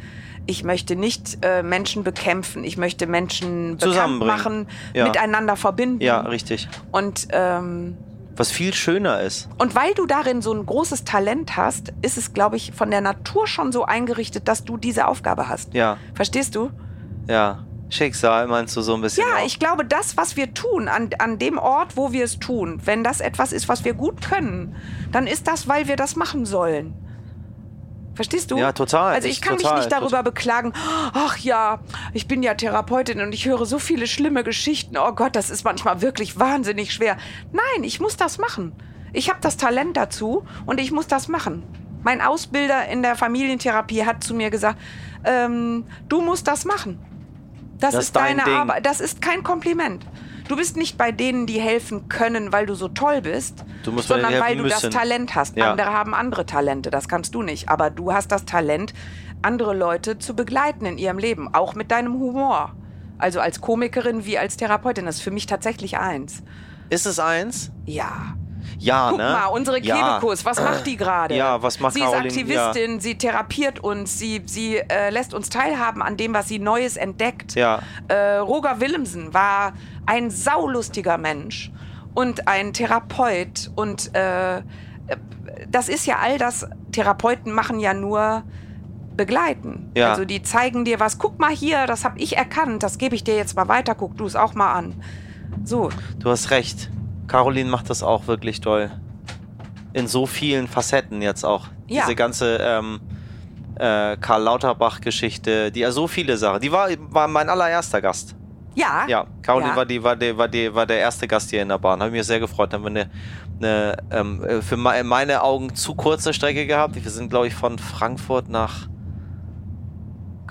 Ich möchte nicht äh, Menschen bekämpfen. Ich möchte Menschen Zusammenbringen. machen, Ja. miteinander verbinden. Ja, richtig. Und, ähm, Was viel schöner ist. und weil du darin so ein großes Talent hast, ist es, glaube ich, von der Natur schon so eingerichtet, dass du diese Aufgabe hast. Ja, Verstehst du? ja. Schicksal meinst du so ein bisschen? Ja, auch? ich glaube, das, was wir tun, an, an dem Ort, wo wir es tun, wenn das etwas ist, was wir gut können, dann ist das, weil wir das machen sollen. Verstehst du? Ja, total. Also ich, Ich- kann total, mich nicht darüber beklagen, ach ja, ich bin ja Therapeutin und ich höre so viele schlimme Geschichten. Oh Gott, das ist manchmal wirklich wahnsinnig schwer. Nein, ich muss das machen. Ich habe das Talent dazu und ich muss das machen. Mein Ausbilder in der Familientherapie hat zu mir gesagt, ähm, du musst das machen. Das, Das ist dein deine. Arbeit. Das ist kein Kompliment. Du bist nicht bei denen, die helfen können, weil du so toll bist, sondern weil du das müssen. Talent hast. Ja. Andere haben andere Talente, das kannst du nicht. Aber du hast das Talent, andere Leute zu begleiten in ihrem Leben, auch mit deinem Humor. Also als Komikerin wie als Therapeutin, das ist für mich tatsächlich eins. Ist es eins? Ja. Ja, Guck ne? mal, unsere ja. Kebekus, was macht die gerade? Ja, was macht Sie ist Caroline? Aktivistin, sie therapiert uns, sie, sie äh, lässt uns teilhaben an dem, was sie Neues entdeckt. Ja. Äh, Roger Willemsen war ein saulustiger Mensch und ein Therapeut und äh, das ist ja all das, Therapeuten machen ja nur begleiten. Ja. Also die zeigen dir was. Guck mal hier, das habe ich erkannt. Das gebe ich dir jetzt mal weiter. Guck du es auch mal an. So. Du hast recht. Caroline macht das auch wirklich toll. In so vielen Facetten jetzt auch. Ja. Diese ganze ähm, äh, Karl Lauterbach-Geschichte, die ja so viele Sachen. Die war, war mein allererster Gast. Ja. Ja, Caroline Ja. war, die, war, die, war, die, war der erste Gast hier in der Bahn. Habe mich sehr gefreut. Haben wir eine, eine ähm, äh, für me- meine Augen zu kurze Strecke gehabt. Wir sind, glaube ich, von Frankfurt nach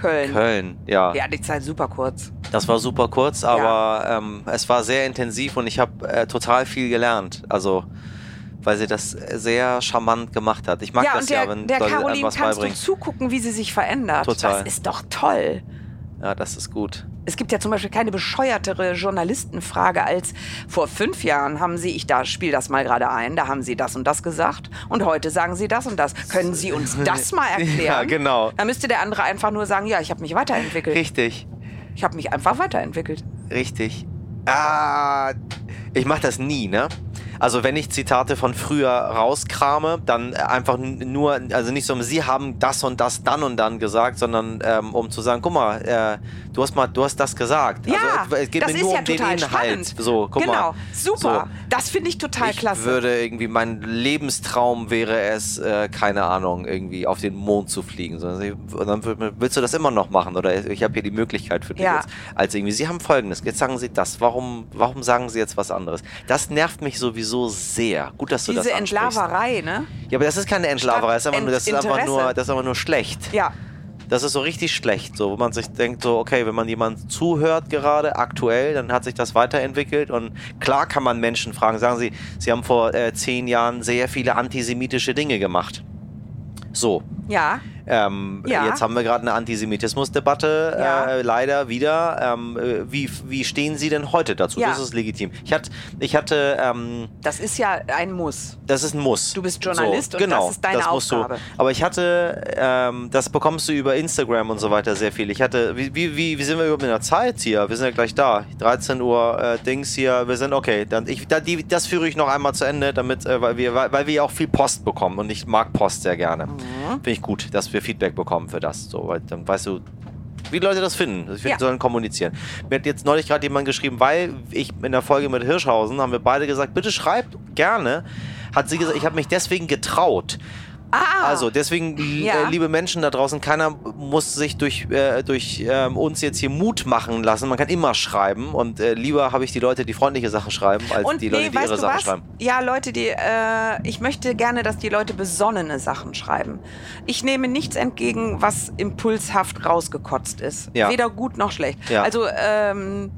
Köln. Köln. Ja, Ja, die Zeit super kurz. das war super kurz, aber ähm, es war sehr intensiv und ich habe äh, total viel gelernt. Also, weil sie das sehr charmant gemacht hat. Ich mag ja, das der, ja, wenn der Leute Caroline was kannst beibringen. du zugucken, wie sie sich verändert. Total. Das ist doch toll. Ja, das ist gut. Es gibt ja zum Beispiel keine bescheuertere Journalistenfrage als vor fünf Jahren haben Sie, ich da spiele das mal gerade ein, da haben Sie das und das gesagt und heute sagen Sie das und das. Können Sie uns das mal erklären? Ja, genau. Dann müsste der andere einfach nur sagen, ja, ich habe mich weiterentwickelt. Richtig. Ich habe mich einfach weiterentwickelt. Richtig. Ah, ich mache das nie, ne? Also wenn ich Zitate von früher rauskrame, dann einfach nur, also nicht so, sie haben das und das dann und dann gesagt, sondern ähm, um zu sagen, guck mal, äh, du hast mal, du hast das gesagt. Ja, also, es geht das mir ist nur ja um den total Inhalt. spannend. So, guck genau, mal. super. Das finde ich total ich klasse. würde irgendwie, mein Lebenstraum wäre es, äh, keine Ahnung, irgendwie auf den Mond zu fliegen. So, Und dann willst du das immer noch machen oder ich habe hier die Möglichkeit für dich Ja. jetzt. Als irgendwie, sie haben folgendes, jetzt sagen sie das, warum, warum sagen sie jetzt was anderes? Das nervt mich sowieso sehr. Gut, dass du Diese das ansprichst. Entlaverei, ne? Ja, aber das ist keine Entlaverei, das ist einfach, nur, das ist einfach nur, das ist einfach nur schlecht. Ja, Das ist so richtig schlecht, so, wo man sich denkt, so, okay, wenn man jemand zuhört gerade aktuell, dann hat sich das weiterentwickelt und klar kann man Menschen fragen, sagen sie, sie haben vor äh, zehn Jahren sehr viele antisemitische Dinge gemacht. So, ja. ähm, Ja. jetzt haben wir gerade eine Antisemitismusdebatte, Ja. äh, leider wieder. Ähm, äh, wie, wie stehen Sie denn heute dazu? Ja. Das ist legitim. Ich, hat, ich hatte, ähm, Das ist ja ein Muss. das ist ein Muss. Du bist Journalist so, und genau, das ist deine musst Aufgabe. Du. Aber ich hatte, ähm, das bekommst du über Instagram und so weiter sehr viel. Ich hatte, wie, wie, wie, wie sind wir überhaupt in der Zeit hier? Wir sind ja gleich da. 13 Uhr äh, Dings hier. Wir sind okay. Dann ich, da, die, das führe ich noch einmal zu Ende, damit, äh, weil wir, weil, weil wir ja auch viel Post bekommen und ich mag Post sehr gerne. Mhm. Finde ich gut, dass wir Feedback bekommen für das. So, weil dann weißt du, wie Leute das finden. Ich finde, Ja. sollen kommunizieren. Mir hat jetzt neulich gerade jemand geschrieben, weil ich in der Folge mit Hirschhausen haben wir beide gesagt, bitte schreibt gerne. Hat sie gesagt, ich habe mich deswegen getraut. Ah, Also deswegen, Ja. äh, liebe Menschen da draußen, keiner muss sich durch, äh, durch ähm, uns jetzt hier Mut machen lassen. Man kann immer schreiben und äh, lieber habe ich die Leute, die freundliche Sachen schreiben, als und die nee, Leute, die ihre Sachen was? schreiben. Ja, Leute, die, äh, ich möchte gerne, dass die Leute besonnene Sachen schreiben. Ich nehme nichts entgegen, was impulshaft rausgekotzt ist. Ja. Weder gut noch schlecht. Ja. Also, ähm,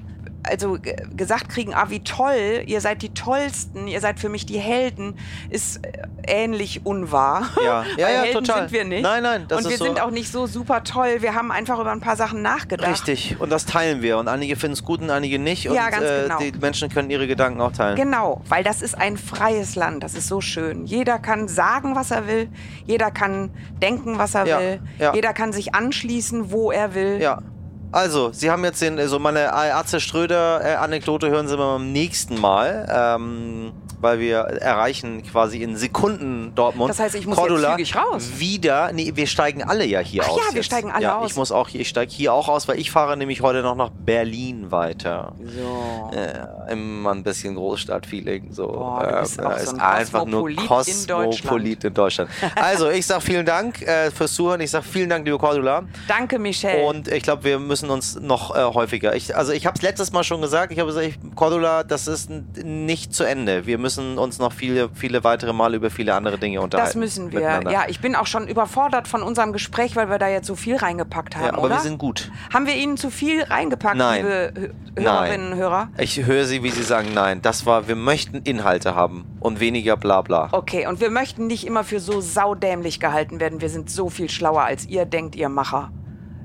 also ge- gesagt kriegen, ah, wie toll, ihr seid die Tollsten, ihr seid für mich die Helden, ist äh, ähnlich unwahr. Ja, ja, ja, Helden total. sind wir nicht. Nein, nein, das Und wir ist so- sind auch nicht so super toll. Wir haben einfach über ein paar Sachen nachgedacht. Richtig, und das teilen wir. Und einige finden es gut und einige nicht. Und Ja, ganz äh, genau. die Menschen können ihre Gedanken auch teilen. Genau, weil das ist ein freies Land. Das ist so schön. Jeder kann sagen, was er will. Jeder kann denken, was er Ja, will. ja. Jeder kann sich anschließen, wo er will. Ja. Also, Sie haben jetzt den, so meine Atze Ströder-Anekdote hören Sie beim nächsten Mal, ähm, weil wir erreichen quasi in Sekunden Dortmund. Das heißt, ich muss jetzt Cordula zügig raus. Wieder, nee, wir steigen alle ja hier Ach aus. ja, wir jetzt. steigen alle ja, aus. Ich muss auch, ich steige hier auch aus, weil ich fahre nämlich heute noch nach Berlin weiter. So. Äh, immer ein bisschen Großstadtfeeling. So. Boah, äh, so ist ein einfach nur Kosmopolit in Deutschland. In Deutschland. Also, ich sag vielen Dank äh, fürs Zuhören. Ich sag vielen Dank, liebe Cordula. Danke, Michelle. Und ich glaube, wir müssen uns noch äh, häufiger. Ich, also ich habe es letztes Mal schon gesagt. Ich habe gesagt, ich, Cordula, das ist nicht zu Ende. Wir müssen uns noch viele, viele weitere Male über viele andere Dinge unterhalten. das müssen wir. Ja, ich bin auch schon überfordert von unserem Gespräch, weil wir da jetzt so viel reingepackt haben, Ja, aber oder? wir sind gut. haben wir Ihnen zu viel reingepackt, Nein. liebe Hö- Hörerinnen und Hörer? Ich höre Sie, wie Sie sagen, nein. Das war, wir möchten Inhalte haben und weniger Blabla. Okay, und wir möchten nicht immer für so saudämlich gehalten werden. Wir sind so viel schlauer, als ihr denkt, ihr Macher.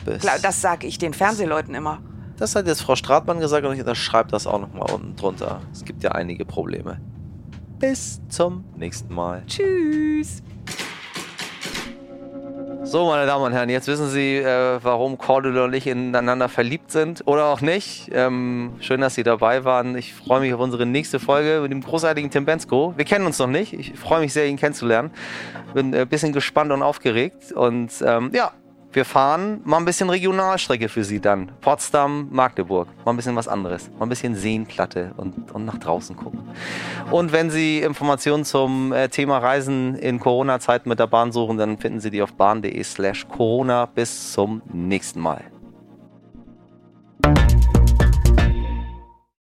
Bis- Klar, Das sage ich den Fernsehleuten immer. Das hat jetzt Frau Stratmann gesagt und ich schreibe das auch nochmal unten drunter. Es gibt ja einige Probleme. Bis zum nächsten Mal. Tschüss. So, meine Damen und Herren, jetzt wissen Sie, äh, warum Cordula und ich ineinander verliebt sind oder auch nicht. Ähm, schön, dass Sie dabei waren. Ich freue mich auf unsere nächste Folge mit dem großartigen Tim Bensko. Wir kennen uns noch nicht. Ich freue mich sehr, ihn kennenzulernen. Bin ein bisschen gespannt und aufgeregt. Und ähm, ja, wir fahren mal ein bisschen Regionalstrecke für Sie dann. Potsdam, Magdeburg. Mal ein bisschen was anderes. Mal ein bisschen Seenplatte und, und nach draußen gucken. Und wenn Sie Informationen zum äh, Thema Reisen in Corona-Zeiten mit der Bahn suchen, dann finden Sie die auf bahn.de slash Corona. Bis zum nächsten Mal.